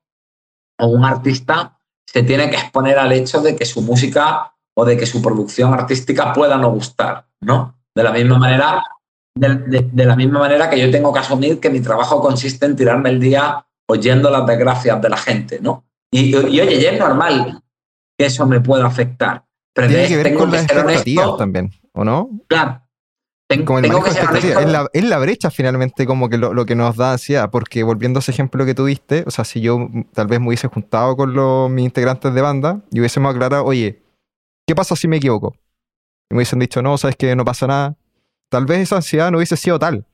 o un artista se tiene que exponer al hecho de que su música o de que su producción artística pueda no gustar, ¿no? De la misma manera, de, la misma manera que yo tengo que asumir que mi trabajo consiste en tirarme el día oyendo las desgracias de la gente, ¿no? Y, oye, ya es normal que eso me pueda afectar. Pero Tiene que ver con las expectativas también, ¿o no? Claro, como el es, la, es la brecha finalmente como que lo, que nos da ansiedad, porque volviendo a ese ejemplo que tuviste, o sea, si yo tal vez me hubiese juntado con los, mis integrantes de banda y hubiésemos aclarado, oye, ¿qué pasa si me equivoco? Y me hubiesen dicho, no, sabes que no pasa nada. Tal vez esa ansiedad no hubiese sido tal.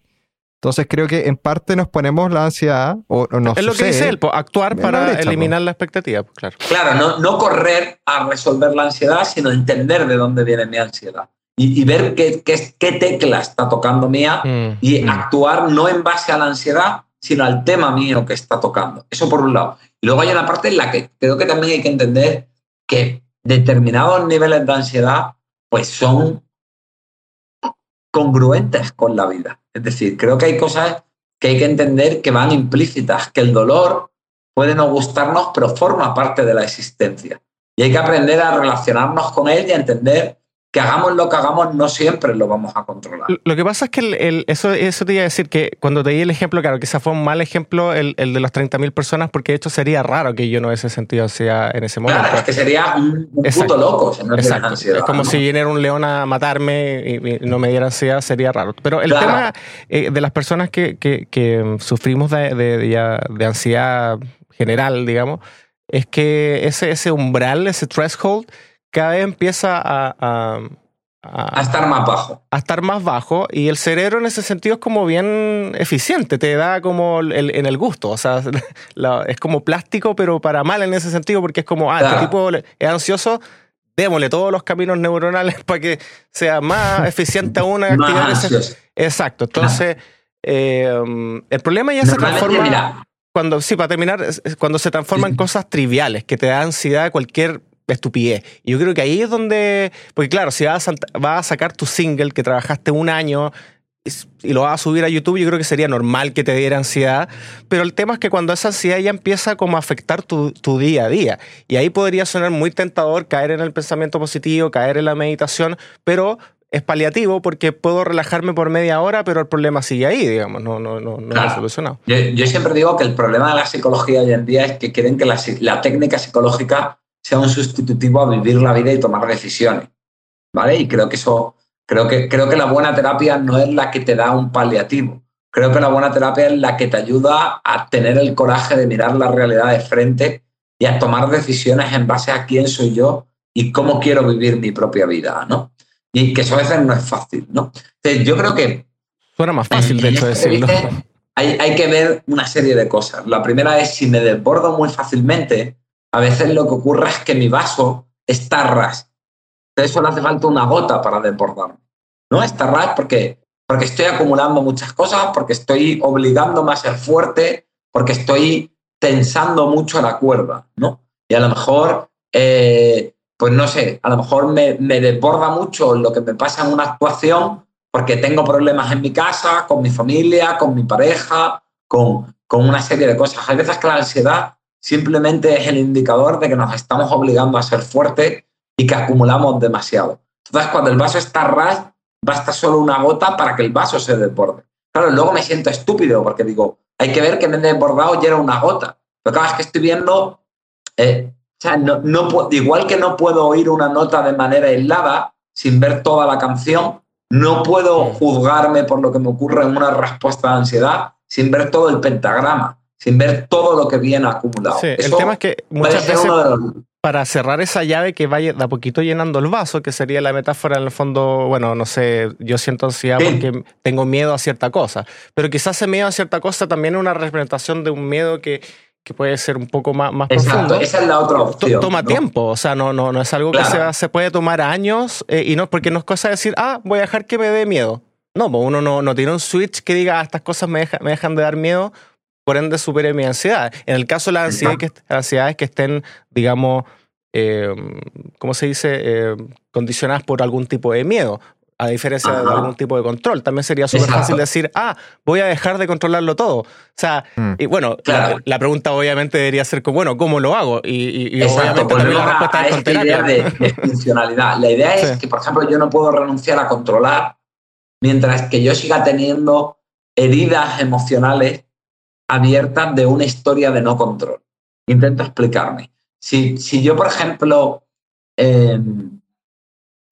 Entonces creo que en parte nos ponemos la ansiedad o, nos Es lo que dice él, actuar para eliminar la expectativa, pues, claro. Claro, no, no correr a resolver la ansiedad, sino entender de dónde viene mi ansiedad y, ver qué, qué, tecla está tocando mía mm, y mm. actuar no en base a la ansiedad, sino al tema mío que está tocando. Eso por un lado. Y luego hay una parte en la que creo que también hay que entender que determinados niveles de ansiedad pues son congruentes con la vida. Es decir, creo que hay cosas que hay que entender que van implícitas, que el dolor puede no gustarnos, pero forma parte de la existencia. Y hay que aprender a relacionarnos con él y a entender que hagamos lo que hagamos, no siempre lo vamos a controlar. Lo que pasa es que el, eso, eso te iba a decir que cuando te di el ejemplo, claro, quizás fue un mal ejemplo el, el de las 30.000 personas, porque de hecho sería raro que yo no hubiese sentido ansiedad en ese momento. Claro, es que sería un, puto loco si no Exacto. Ansiedad, es como si viniera un león a matarme y, no me diera ansiedad, sería raro. Pero el tema eh, de las personas que, que, que sufrimos de, de, de, ansiedad general, digamos, es que ese, ese umbral, ese threshold, cada vez empieza a, a, estar más bajo. A estar más bajo y el cerebro en ese sentido es como bien eficiente, te da como en el gusto, o sea, es como plástico pero para mal en ese sentido porque es como, ah, este tipo es ansioso, démosle todos los caminos neuronales para que sea más eficiente aún activar ese... Exacto, entonces eh, el problema ya se transforma... cuando, sí, para terminar, cuando se transforma en cosas triviales, que te da ansiedad cualquier estupidez. Y yo creo que ahí es donde, porque claro, si vas a, vas a sacar tu single que trabajaste un año y lo vas a subir a YouTube, yo creo que sería normal que te diera ansiedad, pero el tema es que cuando esa ansiedad ya empieza como a afectar tu, tu, día a día, y ahí podría sonar muy tentador caer en el pensamiento positivo, caer en la meditación, pero es paliativo porque puedo relajarme por media hora, pero el problema sigue ahí, digamos, no, no, no, no ha solucionado. Yo, yo, siempre digo que el problema de la psicología hoy en día es que quieren que la, la técnica psicológica sea un sustitutivo a vivir la vida y tomar decisiones. ¿Vale? Y creo que eso, creo que, creo que la buena terapia no es la que te da un paliativo. Creo que la buena terapia es la que te ayuda a tener el coraje de mirar la realidad de frente y a tomar decisiones en base a quién soy yo y cómo quiero vivir mi propia vida, ¿no? Y que eso a veces no es fácil, ¿no? Entonces, yo creo que... Suena más fácil, de hecho, este decirlo. Hay, hay que ver una serie de cosas. La primera es si me desbordo muy fácilmente, a veces lo que ocurre es que mi vaso está ras. Entonces solo hace falta una gota para desbordarme. ¿no? Está ras porque, porque estoy acumulando muchas cosas, porque estoy obligándome a ser fuerte, porque estoy tensando mucho la cuerda, ¿no? Y a lo mejor, eh, pues no sé, a lo mejor me, me desborda mucho lo que me pasa en una actuación porque tengo problemas en mi casa, con mi familia, con mi pareja, con, con una serie de cosas. Hay veces que la ansiedad simplemente es el indicador de que nos estamos obligando a ser fuertes y que acumulamos demasiado. Entonces, cuando el vaso está ras, basta solo una gota para que el vaso se desborde. Claro, luego me siento estúpido porque digo, hay que ver que me he desbordado y era una gota. Pero cada vez que estoy viendo, eh, o sea, no, igual que no puedo oír una nota de manera aislada sin ver toda la canción, no puedo juzgarme por lo que me ocurre en una respuesta de ansiedad sin ver todo el pentagrama sin ver todo lo que viene acumulado. Sí, el tema es que muchas veces para cerrar esa llave que vaya de a poquito llenando el vaso, que sería la metáfora en el fondo, bueno, no sé, yo siento ansiedad porque tengo miedo a cierta cosa, pero quizás ese miedo a cierta cosa también es una representación de un miedo que, que puede ser un poco más, más Exacto, Esa es la otra opción. Toma tiempo, o sea, no, no, no es algo que se, se, puede tomar años eh, y no, porque no es cosa de decir, ah, voy a dejar que me dé miedo. No, pues uno no, no tiene un switch que diga, ah, estas cosas me, me dejan de dar miedo por ende supere mi ansiedad. En el caso de las ansiedades que, estén, digamos, eh, ¿cómo se dice?, eh, condicionadas por algún tipo de miedo, a diferencia de algún tipo de control. También sería súper fácil decir, ah, voy a dejar de controlarlo todo. O sea, mm. y bueno, la, pregunta obviamente debería ser, bueno, ¿cómo lo hago? Y, y obviamente también la respuesta es con idea de, funcionalidad. La idea es que, por ejemplo, yo no puedo renunciar a controlar mientras que yo siga teniendo heridas emocionales abierta de una historia de no control. Intento explicarme. Si, si yo, por ejemplo, em,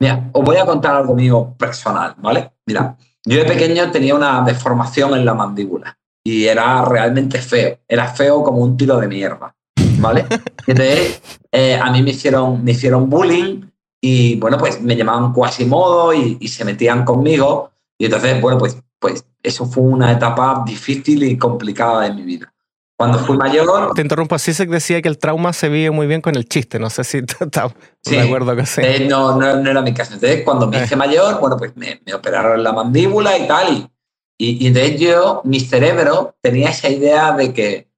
mira, os voy a contar algo mío personal, ¿vale? Mira, yo de pequeño tenía una deformación en la mandíbula y era realmente feo. Era feo como un tiro de mierda, ¿vale? Entonces, eh, a mí me hicieron, me hicieron bullying y, bueno, pues me llamaban Quasimodo y, y se metían conmigo. Y entonces, bueno, pues, pues eso fue una etapa difícil y complicada de mi vida. Cuando fui mayor... Te interrumpo, Sisek decía que el trauma se vive muy bien con el chiste, no sé si estás de acuerdo con eso. Eh, no, no, era mi caso. Entonces, cuando me hice eh. mayor, bueno, pues me, operaron la mandíbula y tal, y, y, y entonces yo, mi cerebro tenía esa idea de que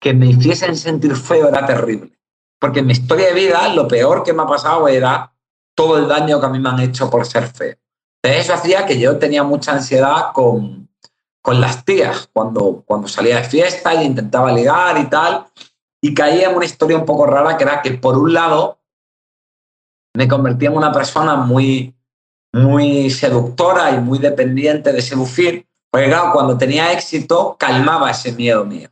que me hiciesen sentir feo era terrible. Porque en mi historia de vida, lo peor que me ha pasado era todo el daño que a mí me han hecho por ser feo. Eso hacía que yo tenía mucha ansiedad con, con las tías, cuando, cuando salía de fiesta y intentaba ligar y tal, y caía en una historia un poco rara que era que por un lado me convertí en una persona muy, muy seductora y muy dependiente de seducir, porque claro, cuando tenía éxito calmaba ese miedo mío.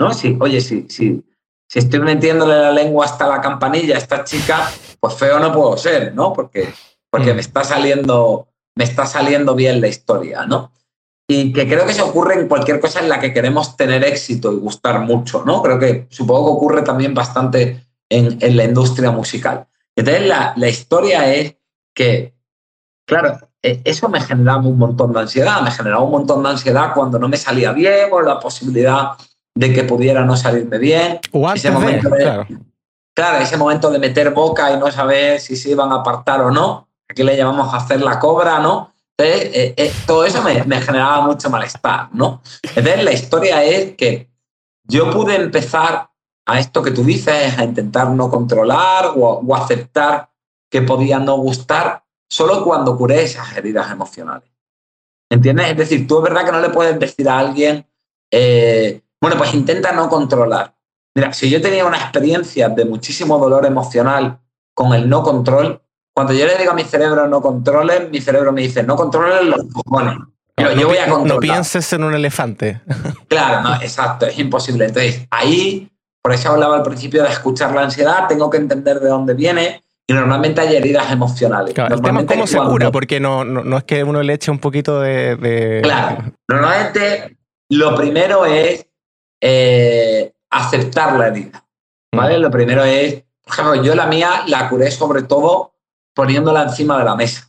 ¿No? Sí, oye, sí, sí. Si estoy metiéndole la lengua hasta la campanilla a esta chica, pues feo no puedo ser, ¿no? Porque, porque mm. me está saliendo, me está saliendo bien la historia, ¿no? Y que creo que se ocurre en cualquier cosa en la que queremos tener éxito y gustar mucho, ¿no? Creo que supongo que ocurre también bastante en, en la industria musical. Entonces, la, la historia es que, claro, e, eso me generaba un montón de ansiedad, me generaba un montón de ansiedad cuando no me salía bien o la posibilidad de que pudiera no salirme bien. O ese momento de, claro. ese momento de meter boca y no saber si se iban a apartar o no. Aquí le llamamos hacer la cobra, ¿no? Eh, eh, todo eso me, generaba mucho malestar, ¿no? Entonces, la historia es que yo pude empezar a esto que tú dices, a intentar no controlar o, o aceptar que podía no gustar solo cuando curé esas heridas emocionales. ¿Entiendes? Es decir, tú es verdad que no le puedes decir a alguien, eh, bueno, pues intenta no controlar. Mira, si yo tenía una experiencia de muchísimo dolor emocional con el no control, cuando yo le digo a mi cerebro no controles, mi cerebro me dice no controles los cojones. Pero no, yo voy a controlar. No pienses en un elefante. Claro, no, exacto, es imposible. Entonces, ahí, por eso hablaba al principio de escuchar la ansiedad, tengo que entender de dónde viene, y normalmente hay heridas emocionales. Claro, normalmente ¿Cómo se cura? Porque no, no, es que uno le eche un poquito de, Claro, normalmente lo primero es eh, aceptar la herida. ¿Vale? Mm. Lo primero es, por ejemplo, yo la mía la curé sobre todo poniéndola encima de la mesa,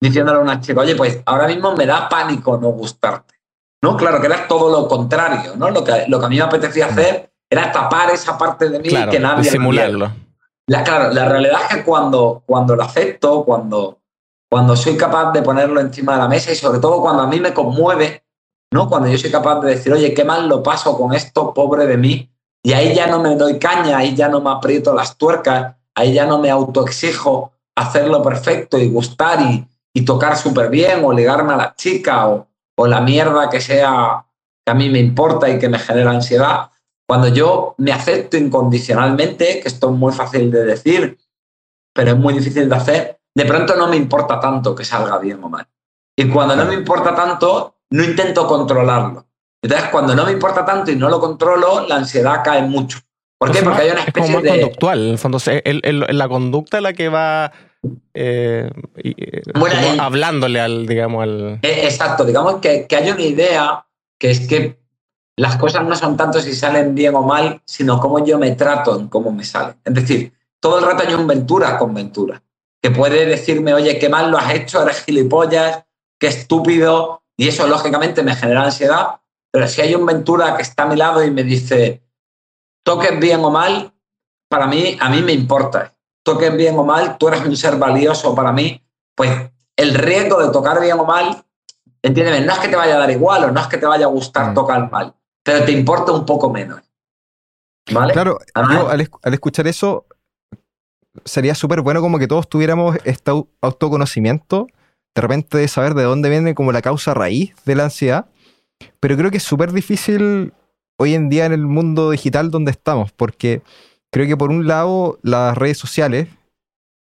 diciéndole a una chica, oye, pues ahora mismo me da pánico no gustarte. ¿No? Claro, que era todo lo contrario, ¿no? Lo que, lo que a mí me apetecía mm. hacer era tapar esa parte de mí que nadie... Simularlo. La, claro, la realidad es que cuando, cuando lo acepto, cuando, cuando soy capaz de ponerlo encima de la mesa y sobre todo cuando a mí me conmueve, ¿no? Cuando yo soy capaz de decir, oye, qué mal lo paso con esto, pobre de mí, y ahí ya no me doy caña, ahí ya no me aprieto las tuercas, ahí ya no me autoexijo hacerlo perfecto y gustar y, y tocar súper bien o ligarme a la chica o, o la mierda que sea que a mí me importa y que me genera ansiedad, cuando yo me acepto incondicionalmente, que esto es muy fácil de decir, pero es muy difícil de hacer, de pronto no me importa tanto que salga bien o mal. Y cuando no me importa tanto, no intento controlarlo. Entonces, cuando no me importa tanto y no lo controlo, la ansiedad cae mucho. ¿Por qué? Porque hay una especie es como de... conductual. En el fondo, la conducta la que va eh, eh, hablándole al, digamos, al... Exacto. Digamos que, que hay una idea que es que las cosas no son tanto si salen bien o mal, sino cómo yo me trato en cómo me salen. Es decir, todo el rato hay un Ventura con Ventura, que puede decirme, oye, qué mal lo has hecho, eres gilipollas, qué estúpido, y eso lógicamente me genera ansiedad, pero si hay un Ventura que está a mi lado y me dice, toques bien o mal, para mí, a mí me importa. Toques bien o mal, tú eres un ser valioso para mí, pues el riesgo de tocar bien o mal, entiéndeme, no es que te vaya a dar igual o no es que te vaya a gustar mm. tocar mal, pero te importa un poco menos. ¿Vale? Claro, al, escuchar eso, sería súper bueno como que todos tuviéramos este autoconocimiento, de repente de saber de dónde viene como la causa raíz de la ansiedad, pero creo que es súper difícil hoy en día en el mundo digital donde estamos, porque creo que por un lado las redes sociales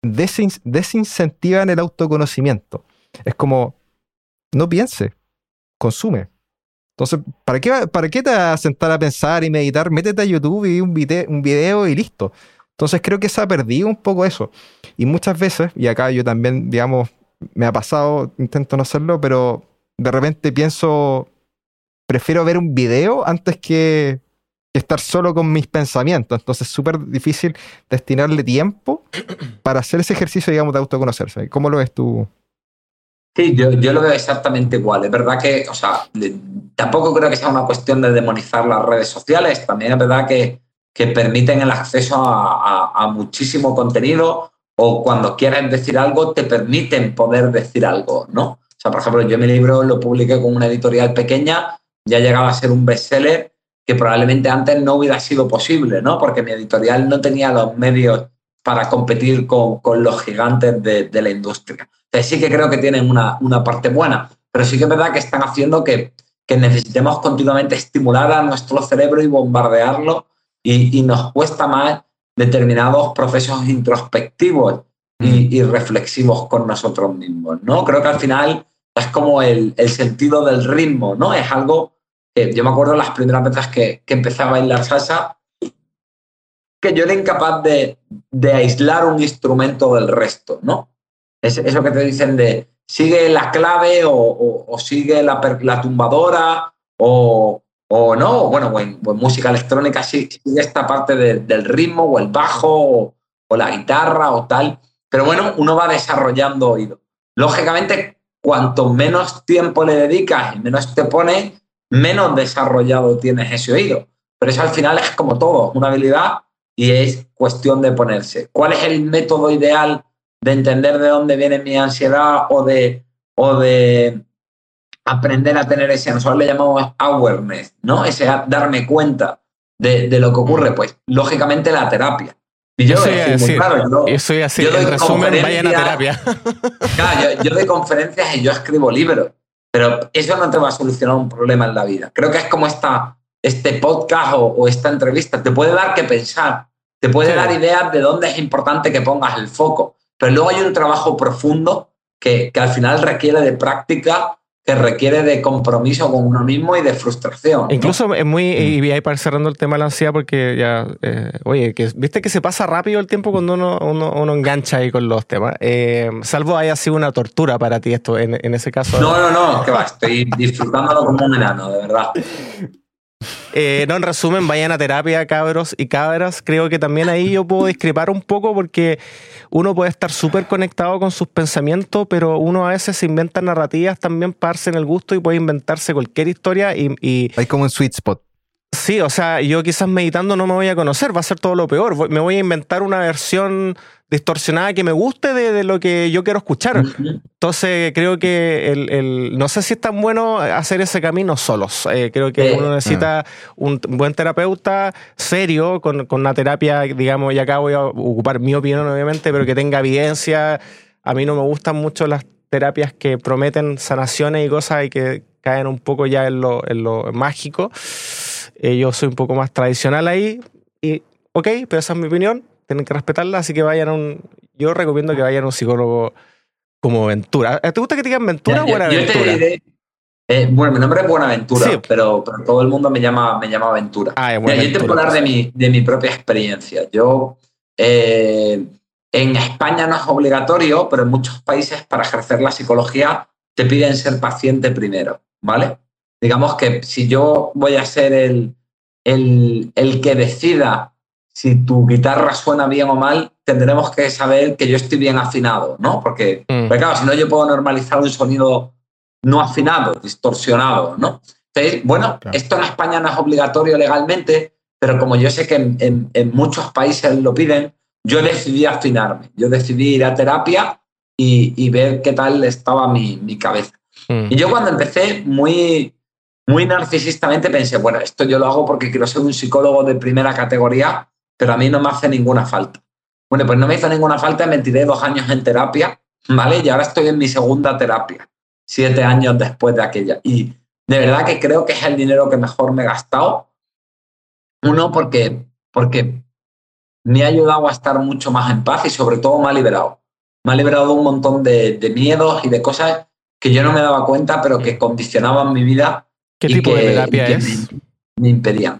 desincentivan el autoconocimiento. Es como, no piense, consume. Entonces, ¿para qué, ¿para qué te vas a sentar a pensar y meditar? Métete a YouTube y un video, un video y listo. Entonces creo que se ha perdido un poco eso. Y muchas veces, y acá yo también, digamos, me ha pasado, intento no hacerlo, pero de repente pienso, prefiero ver un video antes que, estar solo con mis pensamientos. Entonces es súper difícil destinarle tiempo para hacer ese ejercicio, digamos, de autoconocerse. ¿Cómo lo ves tú? Sí, yo, yo, lo veo exactamente igual. Es verdad que, o sea, tampoco creo que sea una cuestión de demonizar las redes sociales. También es verdad que, que permiten el acceso a, a, muchísimo contenido o cuando quieras decir algo te permiten poder decir algo, ¿no? O sea, por ejemplo, yo mi libro lo publiqué con una editorial pequeña, ya llegaba a ser un bestseller que probablemente antes no hubiera sido posible, ¿no? Porque mi editorial no tenía los medios para competir con, con los gigantes de, de la industria sí que creo que tienen una, una, parte buena, pero sí que es verdad que están haciendo que, que necesitemos continuamente estimular a nuestro cerebro y bombardearlo y, y, nos cuesta más determinados procesos introspectivos y, reflexivos con nosotros mismos, ¿no? Creo que al final es como el, sentido del ritmo, ¿no? Es algo que yo me acuerdo las primeras veces que, que empecé a bailar salsa, que yo era incapaz de, aislar un instrumento del resto, ¿no? Es, eso que te dicen de sigue la clave o, sigue la, la tumbadora o, o no, bueno, en, música electrónica sí, sigue esta parte del ritmo o el bajo o, la guitarra o tal, pero bueno, uno va desarrollando oído. Lógicamente, cuanto menos tiempo le dedicas y menos te pones, menos desarrollado tienes ese oído. Pero eso al final es como todo, una habilidad y es cuestión de ponerse. ¿Cuál es el método ideal de entender de dónde viene mi ansiedad o de, o de aprender a tener ese, nosotros le llamamos awareness, ¿no? Ese darme cuenta de, lo que ocurre, pues lógicamente la terapia. Y yo, soy así, claro, yo, soy así, en resumen, vayan a terapia. Claro, yo, doy conferencias y yo escribo libros, pero eso no te va a solucionar un problema en la vida. Creo que es como esta, este podcast o, esta entrevista, te puede dar que pensar, te puede dar ideas de dónde es importante que pongas el foco, pero luego hay un trabajo profundo que, que al final requiere de práctica que requiere de compromiso con uno mismo y de frustración. Incluso es muy, mm. y ahí para cerrando el tema de la ansiedad, porque ya, eh, oye, que viste que se pasa rápido el tiempo cuando uno, uno, engancha ahí con los temas. Eh, salvo haya sido una tortura para ti esto, en, en ese caso. No, no, no, que va, estoy disfrutándolo como un enano, de verdad. Eh, no, en resumen, vayan a terapia, cabros y cabras. Creo que también ahí yo puedo discrepar un poco porque uno puede estar súper conectado con sus pensamientos, pero uno a veces se inventa narrativas también para darse en el gusto y puede inventarse cualquier historia y... y... Hay como un sweet spot. Sí, o sea, yo quizás meditando no me voy a conocer, va a ser todo lo peor. Me voy a inventar una versión distorsionada que me guste de, lo que yo quiero escuchar. Entonces creo que el, no sé si es tan bueno hacer ese camino solos. Eh, creo que uno necesita un buen terapeuta serio, con, una terapia, digamos, y acá voy a ocupar mi opinión obviamente, pero que tenga evidencia. A mí no me gustan mucho las terapias que prometen sanaciones y cosas y que caen un poco ya en lo, en lo mágico. Eh, yo soy un poco más tradicional ahí y, ok, pero esa es mi opinión tienen que respetarla, así que vayan a un. Yo recomiendo que vayan a un psicólogo como Ventura. ¿Te gusta que te digan Ventura o Buenaventura? Eh, bueno, mi nombre es Buenaventura, pero, pero, todo el mundo me llama, me llama Ventura. Ah, yo te puedo hablar de mi, de mi propia experiencia. Yo. Eh, en España no es obligatorio, pero en muchos países para ejercer la psicología te piden ser paciente primero, ¿vale? Digamos que si yo voy a ser el, el, el que decida si tu guitarra suena bien o mal, tendremos que saber que yo estoy bien afinado, ¿no? Porque, mm. claro, si no, yo puedo normalizar un sonido no afinado, distorsionado, ¿no? Entonces, bueno, esto en España no es obligatorio legalmente, pero como yo sé que en, muchos países lo piden, yo decidí afinarme, yo decidí ir a terapia y, ver qué tal estaba mi, cabeza. Mm. Y yo cuando empecé muy, muy narcisistamente pensé, bueno, esto yo lo hago porque quiero ser un psicólogo de primera categoría pero a mí no me hace ninguna falta. Bueno, pues no me hizo ninguna falta, me tiré dos años en terapia, ¿vale? Y ahora estoy en mi segunda terapia, siete años después de aquella. Y de verdad que creo que es el dinero que mejor me he gastado. Uno, porque, porque me ha ayudado a estar mucho más en paz y sobre todo me ha liberado. Me ha liberado de un montón de, miedos y de cosas que yo no me daba cuenta, pero que condicionaban mi vida. ¿Qué tipo de terapia es? me impedían.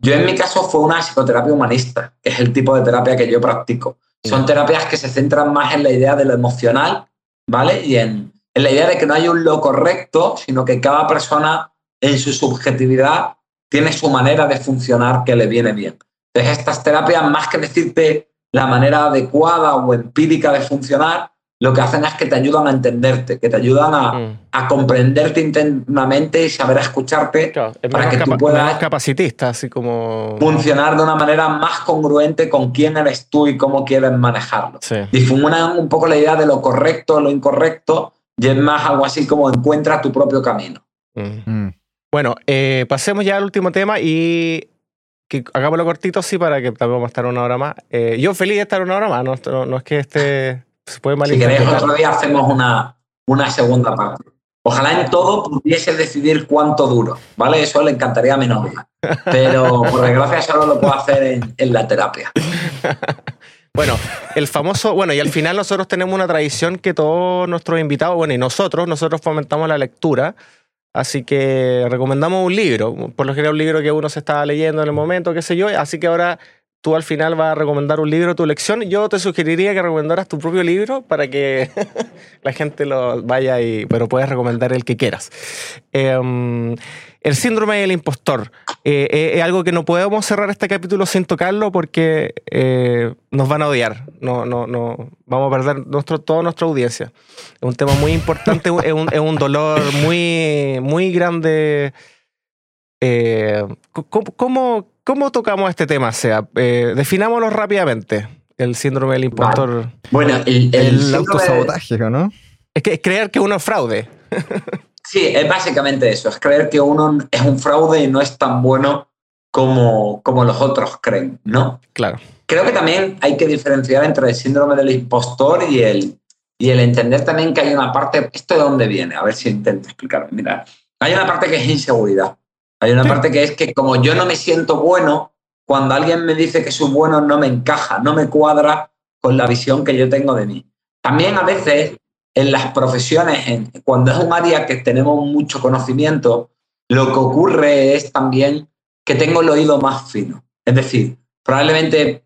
Yo en mi caso fue una psicoterapia humanista, que es el tipo de terapia que yo practico. Son terapias que se centran más en la idea de lo emocional, ¿vale? Y en, la idea de que no hay un lo correcto, sino que cada persona en su subjetividad tiene su manera de funcionar que le viene bien. Entonces, estas terapias, más que decirte la manera adecuada o empírica de funcionar, lo que hacen es que te ayudan a entenderte, que te ayudan a, mm. comprenderte internamente y saber escucharte para que tú puedas capacitista, así como funcionar de una manera más congruente con quién eres tú y cómo quieres manejarlo. Difuminan un poco la idea de lo correcto, lo incorrecto, y es más algo así como encuentra tu propio camino. Mm. Mm. Bueno, eh, pasemos ya al último tema y que hagámoslo cortito, sí, para que también vamos a estar una hora más. Eh, yo feliz de estar una hora más, no, no es que esté si queréis, otro día hacemos una, una segunda parte. Ojalá en todo pudiese decidir cuánto duro, ¿vale? Eso le encantaría a mi novia. Pero por desgracia solo lo puedo hacer en, la terapia. Bueno, el famoso, bueno, y al final nosotros tenemos una tradición que todos nuestros invitados, bueno, y nosotros, nosotros fomentamos la lectura. Así que recomendamos un libro, por lo general un libro que uno se estaba leyendo en el momento, qué sé yo. Así que ahora tú al final vas a recomendar un libro, tu lección. Yo te sugeriría que recomendaras tu propio libro para que la gente lo vaya y, pero puedes recomendar el que quieras. Em, el síndrome del impostor eh, eh, es algo que no podemos cerrar este capítulo sin tocarlo porque eh, nos van a odiar. No, no, no, vamos a perder nuestro, toda nuestra audiencia. Es un tema muy importante, es, un, es un dolor muy, muy grande. ¿cómo, ¿Cómo tocamos este tema? sea, eh, definámoslo rápidamente. El síndrome del impostor. Bueno, el, el, autosabotaje, ¿no? Es que es creer que uno es fraude. sí, es básicamente eso. Es creer que uno es un fraude y no es tan bueno como, como los otros creen, ¿no? Claro. Creo que también hay que diferenciar entre el síndrome del impostor y el, y el entender también que hay una parte. ¿Esto de dónde viene? A ver si intento explicarlo. Mira, hay una parte que es inseguridad. Hay una parte que es que como yo no me siento bueno, cuando alguien me dice que soy bueno no me encaja, no me cuadra con la visión que yo tengo de mí. También a veces en las profesiones, cuando es un área que tenemos mucho conocimiento, lo que ocurre es también que tengo el oído más fino. Es decir, probablemente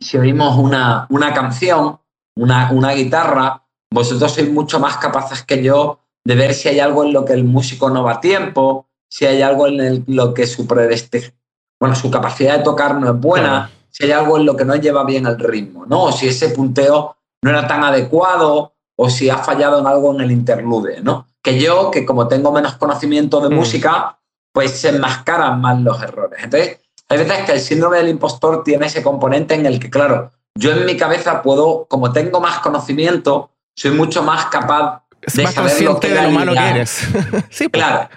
si oímos una, una canción, una, una guitarra, vosotros sois mucho más capaces que yo de ver si hay algo en lo que el músico no va a tiempo, si hay algo en lo que su bueno, su capacidad de tocar no es buena, si hay algo en lo que no lleva bien el ritmo, ¿no? O si ese punteo no era tan adecuado o si ha fallado en algo en el interlude, ¿no? Que yo, que como tengo menos conocimiento de mm. música, pues se enmascaran más los errores. Entonces, hay veces que el síndrome del impostor tiene ese componente en el que, claro, yo en mi cabeza puedo, como tengo más conocimiento, soy mucho más capaz de saber lo que de lo malo que eres. sí, pues. claro.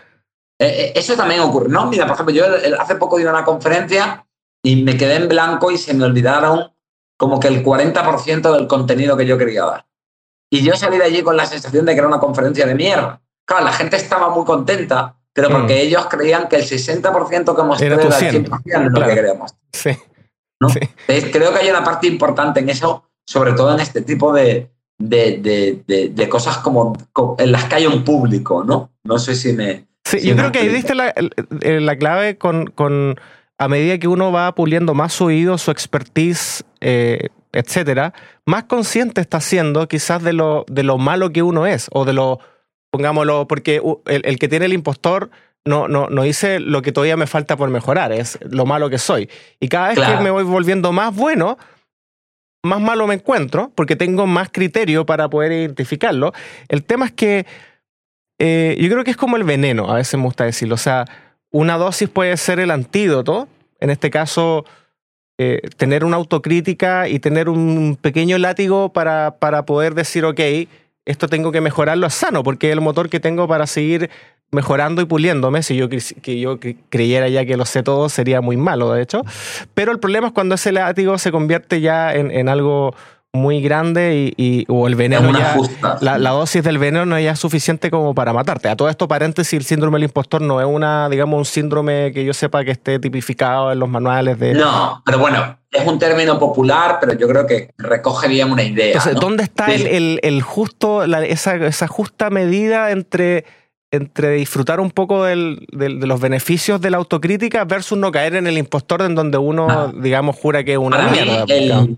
Eh, eh, eso también ocurre, ¿no? Mira, por ejemplo, yo hace poco di una conferencia y me quedé en blanco y se me olvidaron como que el 40% del contenido que yo quería dar. Y yo salí de allí con la sensación de que era una conferencia de mierda. Claro, la gente estaba muy contenta, pero porque mm. ellos creían que el 60% que mostré era el 100% lo que queríamos. Sí. ¿no? creo que hay una parte importante en eso, sobre todo en este tipo de, de, de, cosas como, en las que hay un público, ¿no? No sé si me, Sí, yo creo que ahí diste la, la clave con, con, a medida que uno va puliendo más su oído, su expertise, eh, etcétera, más consciente está siendo quizás de lo, de lo malo que uno es, o de lo, pongámoslo, porque el, que tiene el impostor no, no, no dice lo que todavía me falta por mejorar, es lo malo que soy. Y cada vez que me voy volviendo más bueno, más malo me encuentro, porque tengo más criterio para poder identificarlo. El tema es que eh, yo creo que es como el veneno, a veces me gusta decirlo. O sea, una dosis puede ser el antídoto. En este caso, eh, tener una autocrítica y tener un pequeño látigo para, para poder decir, ok, esto tengo que mejorarlo a sano, porque es el motor que tengo para seguir mejorando y puliéndome. Si yo, que yo creyera ya que lo sé todo, sería muy malo, de hecho. Pero el problema es cuando ese látigo se convierte ya en, en algo muy grande y, o el veneno ya, la, dosis del veneno no es ya suficiente como para matarte. A todo esto, paréntesis, el síndrome del impostor no es una, digamos, un síndrome que yo sepa que esté tipificado en los manuales de... No, pero bueno, es un término popular, pero yo creo que recoge bien una idea. Entonces, ¿dónde está el, el, justo, esa, esa justa medida entre entre disfrutar un poco de los beneficios de la autocrítica versus no caer en el impostor en donde uno, ah. digamos, jura que es una mierda.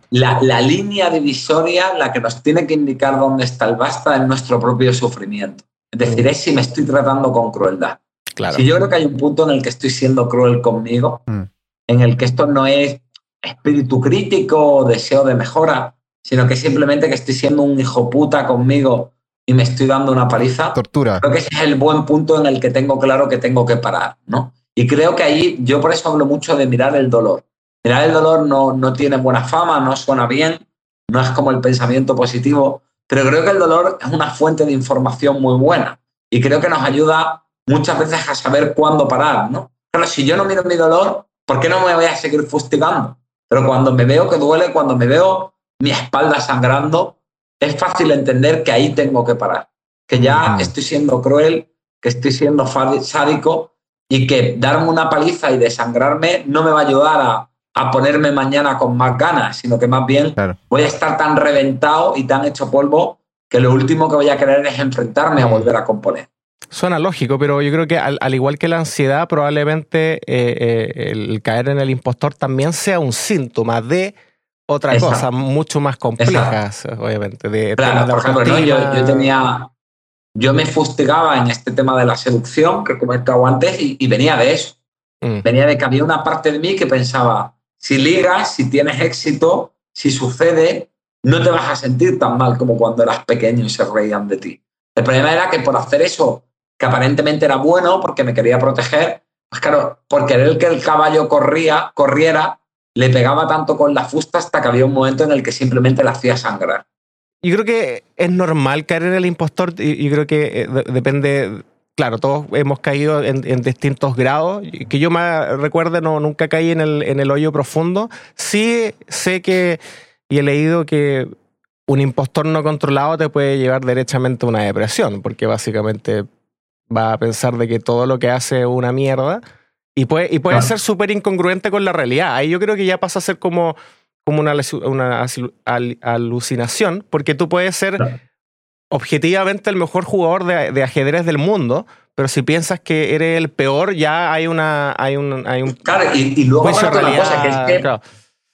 la, línea divisoria, la que nos tiene que indicar dónde está el basta, es nuestro propio sufrimiento. Es decir, es si me estoy tratando con crueldad. Claro. Si yo creo que hay un punto en el que estoy siendo cruel conmigo, mm. en el que esto no es espíritu crítico o deseo de mejora, sino que simplemente que estoy siendo un hijo puta conmigo y me estoy dando una paliza. Tortura. Creo que ese es el buen punto en el que tengo claro que tengo que parar, ¿no? Y creo que ahí, yo por eso hablo mucho de mirar el dolor. Mirar el dolor no, no tiene buena fama, no suena bien, no es como el pensamiento positivo, pero creo que el dolor es una fuente de información muy buena y creo que nos ayuda muchas veces a saber cuándo parar, ¿no? Pero si yo no miro mi dolor, ¿por qué no me voy a seguir fustigando? Pero cuando me veo que duele, cuando me veo mi espalda sangrando, es fácil entender que ahí tengo que parar, que ya estoy siendo cruel, que estoy siendo sádico y que darme una paliza y desangrarme no me va a ayudar a, a ponerme mañana con más ganas, sino que más bien voy a estar tan reventado y tan hecho polvo que lo último que voy a querer es enfrentarme a volver a componer. Suena lógico, pero yo creo que al, igual que la ansiedad, probablemente eh, eh, el caer en el impostor también sea un síntoma de otra cosa mucho más compleja, obviamente. De claro, por ejemplo, yo, tenía, yo me fustigaba en este tema de la seducción que he comentado antes y, venía de eso. Mm. Venía de que había una parte de mí que pensaba, si ligas, si tienes éxito, si sucede, no te vas a sentir tan mal como cuando eras pequeño y se reían de ti. El problema era que por hacer eso, que aparentemente era bueno porque me quería proteger, pues claro, por querer que el caballo corría, corriera, le pegaba tanto con la fusta hasta que había un momento en el que simplemente la hacía sangrar. Yo creo que es normal caer en el impostor, yo creo que eh, depende, claro, todos hemos caído en, distintos grados, que yo me recuerde, no, nunca caí en el, en el hoyo profundo, sí sé que, y he leído que un impostor no controlado te puede llevar derechamente a una depresión, porque básicamente va a pensar de que todo lo que hace es una mierda y puede, y puede ser súper incongruente con la realidad. Ahí yo creo que ya pasa a ser como, como una, una alucinación, porque tú puedes ser objetivamente el mejor jugador de, ajedrez del mundo, pero si piensas que eres el peor, ya hay una hay un, hay un claro y, luego aparte una cosa que es que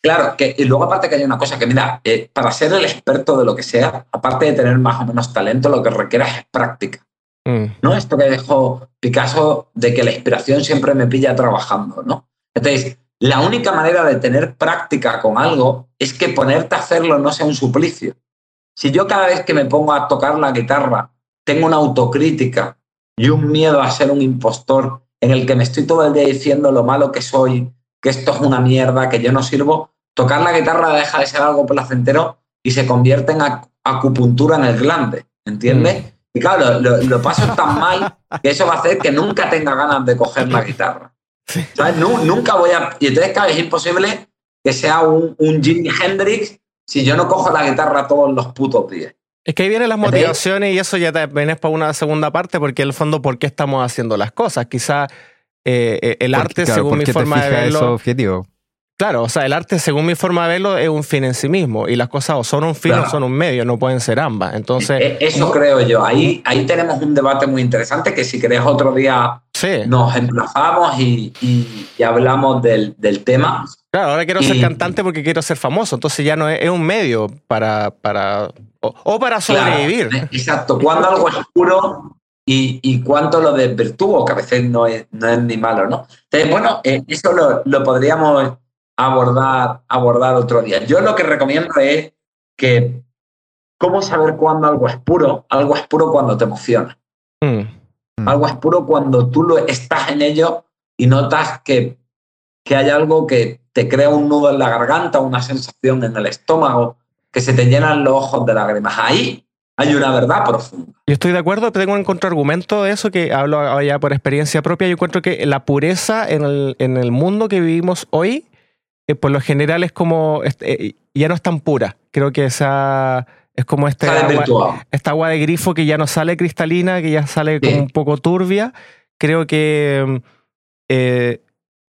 claro. que y luego aparte que hay una cosa que mira eh, para ser el experto de lo que sea aparte de tener más o menos talento lo que requiere es práctica Mm. ¿no? Esto que dejó Picasso de que la inspiración siempre me pilla trabajando, ¿no? Entonces, la única manera de tener práctica con algo es que ponerte a hacerlo no sea un suplicio. Si yo cada vez que me pongo a tocar la guitarra tengo una autocrítica y un miedo a ser un impostor en el que me estoy todo el día diciendo lo malo que soy, que esto es una mierda, que yo no sirvo, tocar la guitarra deja de ser algo placentero y se convierte en acupuntura en el glande, ¿entiendes? Mm. Y claro, lo, paso tan mal que eso va a hacer que nunca tenga ganas de coger la guitarra. ¿Sabes? nunca voy a. Y entonces, claro, es imposible que sea un, un Jimi Hendrix si yo no cojo la guitarra todos los putos días. Es que ahí vienen las motivaciones y eso ya te vienes para una segunda parte, porque en el fondo, ¿por qué estamos haciendo las cosas? Quizá eh, eh, el arte, según mi forma de verlo. objetivo. Claro, o sea, el arte, según mi forma de verlo, es un fin en sí mismo. Y las cosas o son un fin o son un medio, no pueden ser ambas. Entonces. E-, eso creo yo. Ahí, ahí tenemos un debate muy interesante que si querés otro día nos emplazamos y, hablamos del, tema. Claro, ahora quiero ser cantante porque quiero ser famoso. Entonces ya no es, un medio para. para o, para sobrevivir. exacto. Cuando algo es puro y, y cuánto lo desvirtúo, que a veces no es, no es ni malo, ¿no? Entonces, bueno, eh, eso lo, lo podríamos abordar, abordar otro día. Yo lo que recomiendo es que, ¿cómo saber cuándo algo es puro? Algo es puro cuando te emociona. Mm. Mm. Algo es puro cuando tú lo, estás en ello y notas que, que hay algo que te crea un nudo en la garganta, una sensación en el estómago, que se te llenan los ojos de lágrimas. Ahí hay una verdad profunda. Yo estoy de acuerdo, tengo un contraargumento de eso que hablo ya por experiencia propia. Yo encuentro que la pureza en el, en el mundo que vivimos hoy por lo general es como, eh, ya no es tan pura. Creo que esa es como este agua, esta agua de grifo que ya no sale cristalina, que ya sale como un poco turbia. Creo que, eh,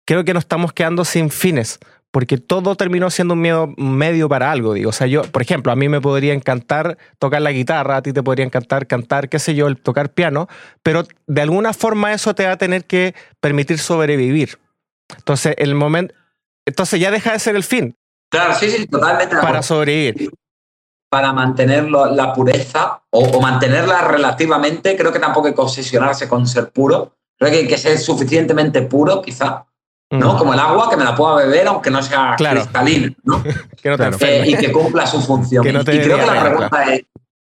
creo que nos estamos quedando sin fines, porque todo terminó siendo un, medio para algo. Digo. O sea, yo, por ejemplo, a mí me podría encantar tocar la guitarra, a ti te podría encantar cantar, qué sé yo, el tocar piano, pero de alguna forma eso te va a tener que permitir sobrevivir. Entonces, el momento, entonces ya deja de ser el fin. Claro, sí, sí, totalmente. Para sobrevivir. Para mantener la pureza o, mantenerla relativamente, creo que tampoco hay que obsesionarse con ser puro. Creo que hay que ser suficientemente puro, quizá, ¿no? Mm. Como el agua, que me la pueda beber aunque no sea cristalina, ¿no? que no te eh, y que cumpla su función. y creo que la pregunta es,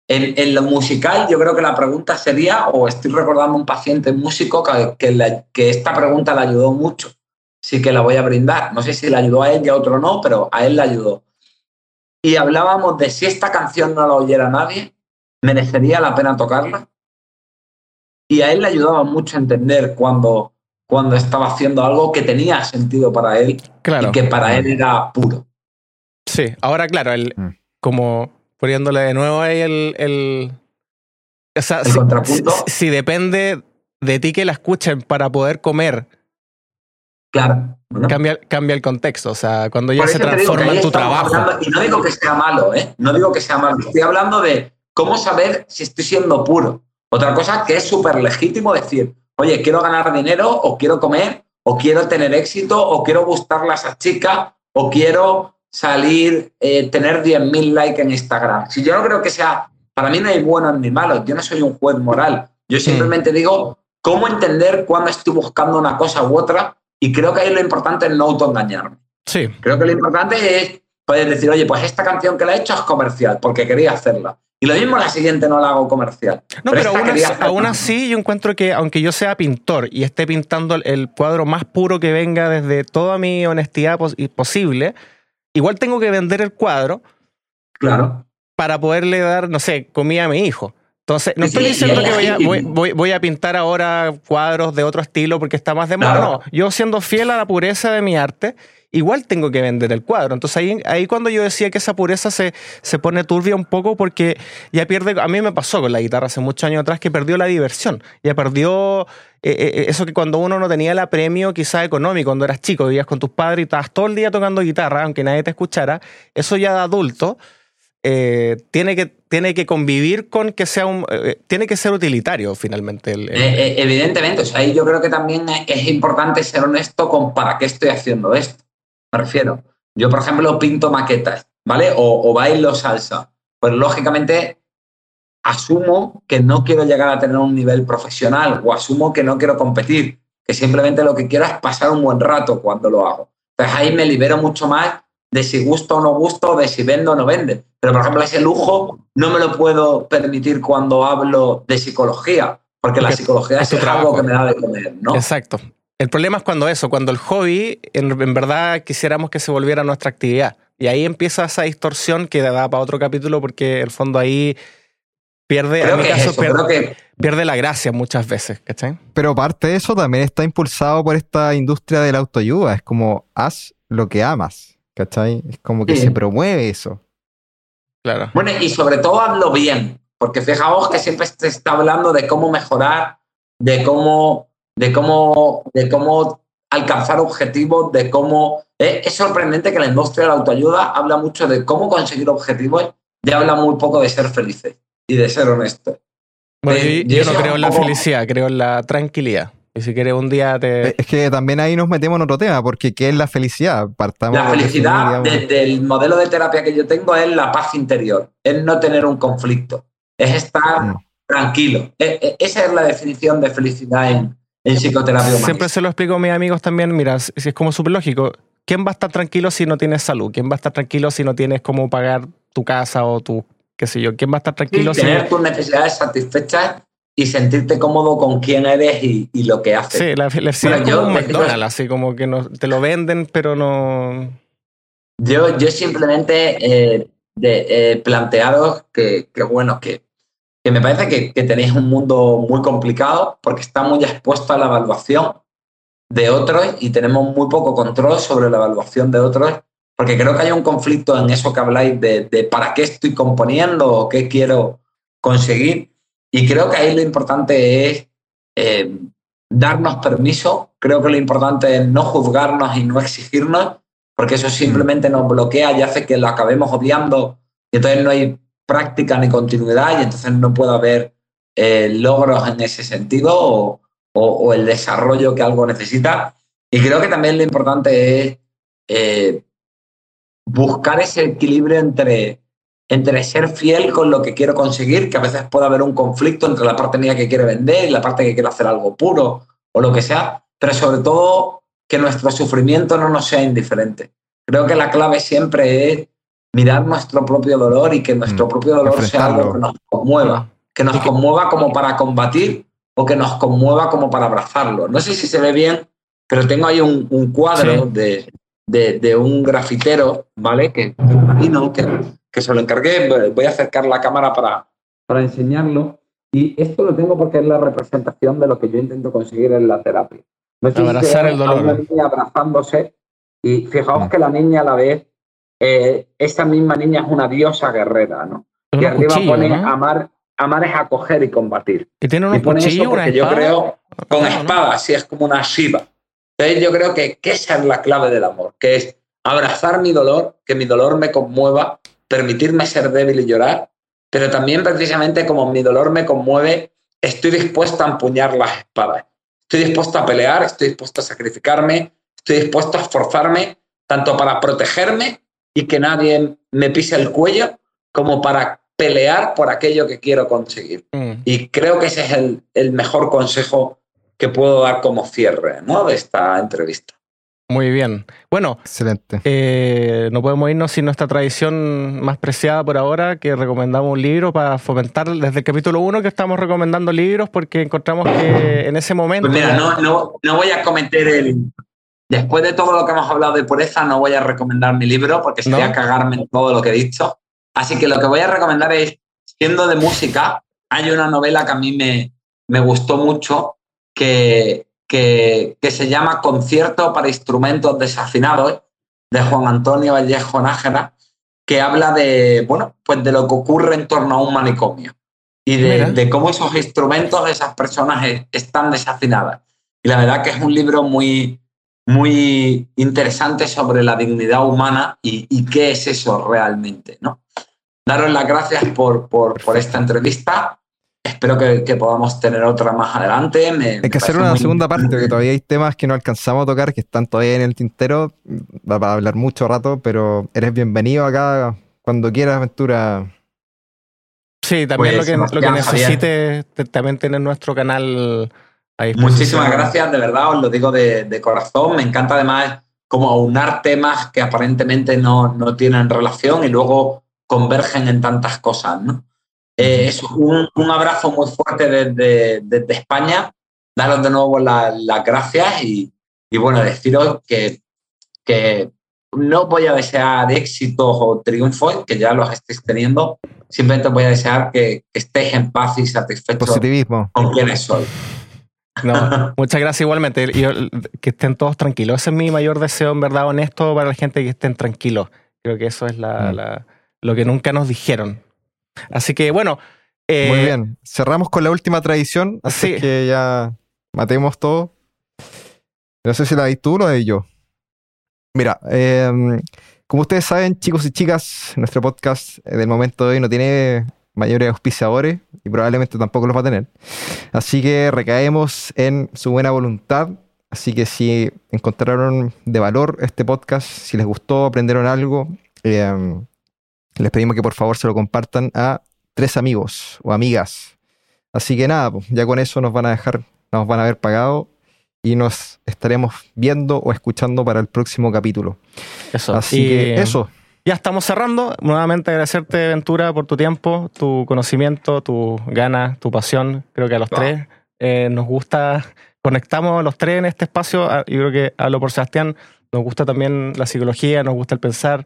en, lo musical, yo creo que la pregunta sería, o estoy recordando un paciente músico que, que, que esta pregunta le ayudó mucho sí que la voy a brindar. No sé si le ayudó a él y a otro no, pero a él le ayudó. Y hablábamos de si esta canción no la oyera nadie, merecería la pena tocarla. Y a él le ayudaba mucho a entender cuando, cuando estaba haciendo algo que tenía sentido para él y que para él era puro. Sí, ahora claro, el, mm. como poniéndole de nuevo ahí el, el, ¿El contrapunto. si depende de ti que la escuchen para poder comer Claro. Cambia, cambia el contexto, o sea, cuando ya se transforma en tu trabajo. y no digo que sea malo, ¿eh? No digo que sea malo. Estoy hablando de cómo saber si estoy siendo puro. Otra cosa que es súper legítimo decir, oye, quiero ganar dinero o quiero comer o quiero tener éxito o quiero gustarle a esa chica o quiero salir, eh, tener 10.000 likes en Instagram. Si yo no creo que sea, para mí no hay bueno ni malo, yo no soy un juez moral. Yo mm. simplemente digo cómo entender cuándo estoy buscando una cosa u otra y creo que ahí lo importante es no autoengañarme. Sí. Creo que lo importante es poder decir, oye, pues esta canción que la he hecho es comercial porque quería hacerla. Y lo mismo la siguiente no la hago comercial. No, pero, aún, así, yo encuentro que aunque yo sea pintor y esté pintando el, cuadro más puro que venga desde toda mi honestidad posible, igual tengo que vender el cuadro. Claro. Para poderle dar, no sé, comida a mi hijo. Entonces, no estoy diciendo que voy a, pintar ahora cuadros de otro estilo porque está más de moda. No, yo siendo fiel a la pureza de mi arte, igual tengo que vender el cuadro. Entonces ahí, ahí cuando yo decía que esa pureza se, se pone turbia un poco porque ya pierde, a mí me pasó con la guitarra hace muchos años atrás que perdió la diversión, ya perdió eh, eh, eh, eso que cuando uno no tenía el apremio quizás económico, cuando eras chico, vivías con tus padres y estabas todo el día tocando guitarra, aunque nadie te escuchara, eso ya de adulto eh, tiene, que, tiene que convivir con que sea un. Eh, tiene que ser utilitario finalmente. Eh, evidentemente, o sea, ahí yo creo que también es importante ser honesto con para qué estoy haciendo esto. Me refiero. Yo, por ejemplo, pinto maquetas, ¿vale? O, o bailo salsa. Pues lógicamente asumo que no quiero llegar a tener un nivel profesional o asumo que no quiero competir, que simplemente lo que quiero es pasar un buen rato cuando lo hago. Entonces ahí me libero mucho más de si gusto o no gusto, de si vendo o no vende. Pero, por ejemplo, ese lujo no me lo puedo permitir cuando hablo de psicología, porque, la psicología es, algo que me da de comer, ¿no? Exacto. El problema es cuando eso, cuando el hobby, en, verdad quisiéramos que se volviera nuestra actividad. Y ahí empieza esa distorsión que da para otro capítulo, porque el fondo ahí pierde, en mi caso, pierde, pierde, la gracia muchas veces, ¿cachai? Pero parte de eso también está impulsado por esta industria de la autoayuda. Es como, haz lo que amas. ¿Cachai? Es como que se promueve eso. Claro. Bueno, y sobre todo hazlo bien, porque fijaos que siempre se está hablando de cómo mejorar, de cómo, de cómo, de cómo alcanzar objetivos, de cómo... Eh, es sorprendente que la industria de la autoayuda habla mucho de cómo conseguir objetivos y habla muy poco de ser felices y de ser honestos. Bueno, yo, no creo en la felicidad, creo en la tranquilidad. Y si quieres un día te... Eh, es que también ahí nos metemos en otro tema, porque ¿qué es la felicidad? Partamos la felicidad, desde el modelo de terapia que yo tengo, es la paz interior, es no tener un conflicto, es estar mm. tranquilo. E, e, esa es la definición de felicidad en, en psicoterapia Siempre se lo explico a mis amigos también, mira, si es como súper lógico, ¿quién va a estar tranquilo si no tienes salud? ¿Quién va a estar tranquilo si no tienes cómo pagar tu casa o tu, qué sé yo? ¿Quién va a estar tranquilo si... Tener tus necesidades satisfechas y sentirte cómodo con quién eres y, lo que haces. Sí, la felicidad es como un McDonald's, así como que no, te lo venden, pero no... Yo, yo simplemente eh, de, plantearos que, bueno, que, que, me parece que, que, tenéis un mundo muy complicado porque está muy expuesto a la evaluación de otros y tenemos muy poco control sobre la evaluación de otros, porque creo que hay un conflicto en eso que habláis de, de para qué estoy componiendo o qué quiero conseguir y creo que ahí lo importante es eh, darnos permiso, creo que lo importante es no juzgarnos y no exigirnos, porque eso simplemente nos bloquea y hace que lo acabemos odiando y entonces no hay práctica ni continuidad y entonces no puede haber eh, logros en ese sentido o, el desarrollo que algo necesita. Y creo que también lo importante es eh, buscar ese equilibrio entre entre ser fiel con lo que quiero conseguir, que a veces puede haber un conflicto entre la parte mía que quiere vender y la parte que quiere hacer algo puro o lo que sea, pero sobre todo que nuestro sufrimiento no nos sea indiferente. Creo que la clave siempre es mirar nuestro propio dolor y que nuestro mm, propio dolor sea algo que nos conmueva, que nos conmueva como para combatir o que nos conmueva como para abrazarlo. No sé si se ve bien, pero tengo ahí un, cuadro de, de, un grafitero, ¿vale? Que que que se lo encargué. Voy a acercar la cámara para, para enseñarlo. Y esto lo tengo porque es la representación de lo que yo intento conseguir en la terapia. No Abrazar el dolor. una niña abrazándose y fijaos que la niña a la vez, eh, esa misma niña es una diosa guerrera, ¿no? y arriba pone amar, amar es acoger y combatir. Que tiene un cuchillo, una Yo creo con espada, así es como una Shiva. Entonces yo creo que, que esa es la clave del amor, que es abrazar mi dolor, que mi dolor me conmueva, permitirme ser débil y llorar, pero también precisamente como mi dolor me conmueve, estoy dispuesta a empuñar las espadas. Estoy dispuesto a pelear, estoy dispuesto a sacrificarme, estoy dispuesto a esforzarme tanto para protegerme y que nadie me pise el cuello, como para pelear por aquello que quiero conseguir. Mm. Y creo que ese es el, el, mejor consejo que puedo dar como cierre ¿no? de esta entrevista. Muy bien. Bueno, excelente. Eh, no podemos irnos sin nuestra tradición más preciada por ahora, que recomendamos un libro para fomentar desde el capítulo 1 que estamos recomendando libros porque encontramos que en ese momento... Pues mira, no, no, no voy a cometer el, Después de todo lo que hemos hablado de pureza, no voy a recomendar mi libro porque sería cagarme en todo lo que he dicho. Así que lo que voy a recomendar es, siendo de música, hay una novela que a mí me, me gustó mucho que, que, que, se llama Concierto para instrumentos desafinados de Juan Antonio Vallejo Nájera, que habla de, bueno, pues de lo que ocurre en torno a un manicomio y de, de cómo esos instrumentos, esas personas están desafinadas. Y la verdad que es un libro muy, muy interesante sobre la dignidad humana y, qué es eso realmente. ¿no? Daros las gracias por, por, por esta entrevista. Espero que, que, podamos tener otra más adelante. hay que hacer una segunda parte, porque todavía hay temas que no alcanzamos a tocar, que están todavía en el tintero. Va a hablar mucho rato, pero eres bienvenido acá cuando quieras, Aventura. Sí, también pues, lo que, lo que necesites, también tener nuestro canal Muchísimas gracias, de verdad, os lo digo de, corazón. Me encanta además como aunar temas que aparentemente no, no tienen relación y luego convergen en tantas cosas. ¿no? Eh, es un, un, abrazo muy fuerte desde, desde España. Daros de nuevo las gracias y, y, bueno, deciros que, que no voy a desear éxitos o triunfos, que ya los estéis teniendo. Simplemente voy a desear que, que estéis en paz y satisfechos Positivismo. con quienes soy. No, muchas gracias igualmente. que estén todos tranquilos. Ese es mi mayor deseo, en verdad, honesto para la gente que estén tranquilos. Creo que eso es la, mm. lo que nunca nos dijeron. Así que bueno. Eh, Muy bien. Cerramos con la última tradición. Así que ya matemos todo. No sé si la di tú o la di yo. Mira, em, como ustedes saben, chicos y chicas, nuestro podcast del momento de hoy no tiene mayores auspiciadores y probablemente tampoco los va a tener. Así que recaemos en su buena voluntad. Así que si encontraron de valor este podcast, si les gustó, aprendieron algo, eh, les pedimos que por favor se lo compartan a tres amigos o amigas. Así que nada, pues, ya con eso nos van a dejar, nos van a haber pagado y nos estaremos viendo o escuchando para el próximo capítulo. Eso. Así que eso. Ya estamos cerrando. Nuevamente agradecerte, Ventura, por tu tiempo, tu conocimiento, tu ganas, tu pasión. Creo que a los tres eh, nos gusta, conectamos a los tres en este espacio. Ah, yo creo que hablo por Sebastián. Nos gusta también la psicología, nos gusta el pensar.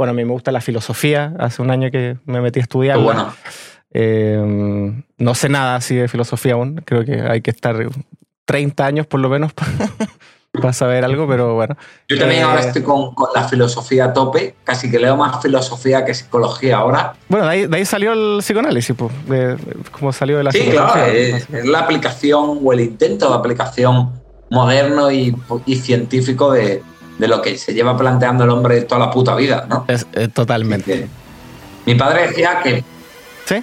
Bueno, a mí me gusta la filosofía. Hace un año que me metí a estudiar. Bueno. Eh, no sé nada así de filosofía aún. Creo que hay que estar 30 años por lo menos para saber algo, pero bueno. Yo también ahora eh, estoy con, la filosofía a tope, casi que leo más filosofía que psicología ahora. Bueno, de ahí, salió el psicoanálisis, pues, de, como salió de la sí, claro, es, la aplicación o el intento de aplicación moderno y, científico de, lo que se lleva planteando el hombre toda la puta vida, ¿no? Es, eh, totalmente. mi padre decía que... ¿Sí?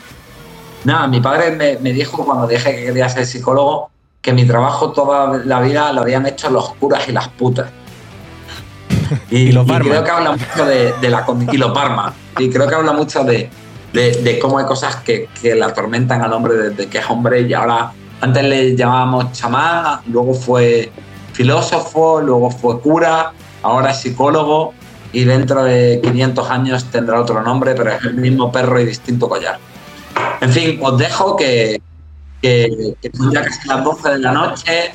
Nada, mi padre me, me dijo cuando dije que quería ser psicólogo que mi trabajo toda la vida lo habían hecho los curas y las putas. Y, los creo que habla mucho de, la y los barman. Y creo que habla mucho de, de, cómo hay cosas que, que le atormentan al hombre desde que es hombre y ahora antes le llamábamos chamán, luego fue filósofo, luego fue cura, ahora es psicólogo y dentro de 500 años tendrá otro nombre, pero es el mismo perro y distinto collar. En fin, os dejo que, que, son ya casi las 12 de la noche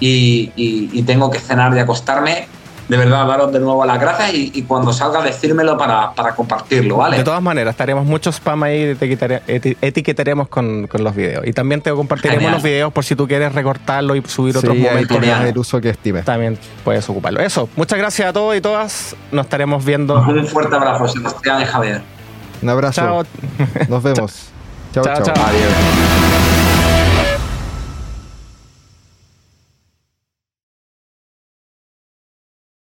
y, tengo que cenar y acostarme. De verdad, daros de nuevo las gracias y, cuando salga decírmelo para, para, compartirlo, ¿vale? De todas maneras, estaremos mucho spam ahí, te etiquetaremos con, con, los videos. Y también te compartiremos los videos por si tú quieres recortarlo y subir otros momentos. el uso que estimes. También puedes ocuparlo. Eso, muchas gracias a todos y todas. Nos estaremos viendo. Un fuerte abrazo, Sebastián y Javier. Un abrazo. Chao. Nos vemos. chao. chao. chao. Adiós.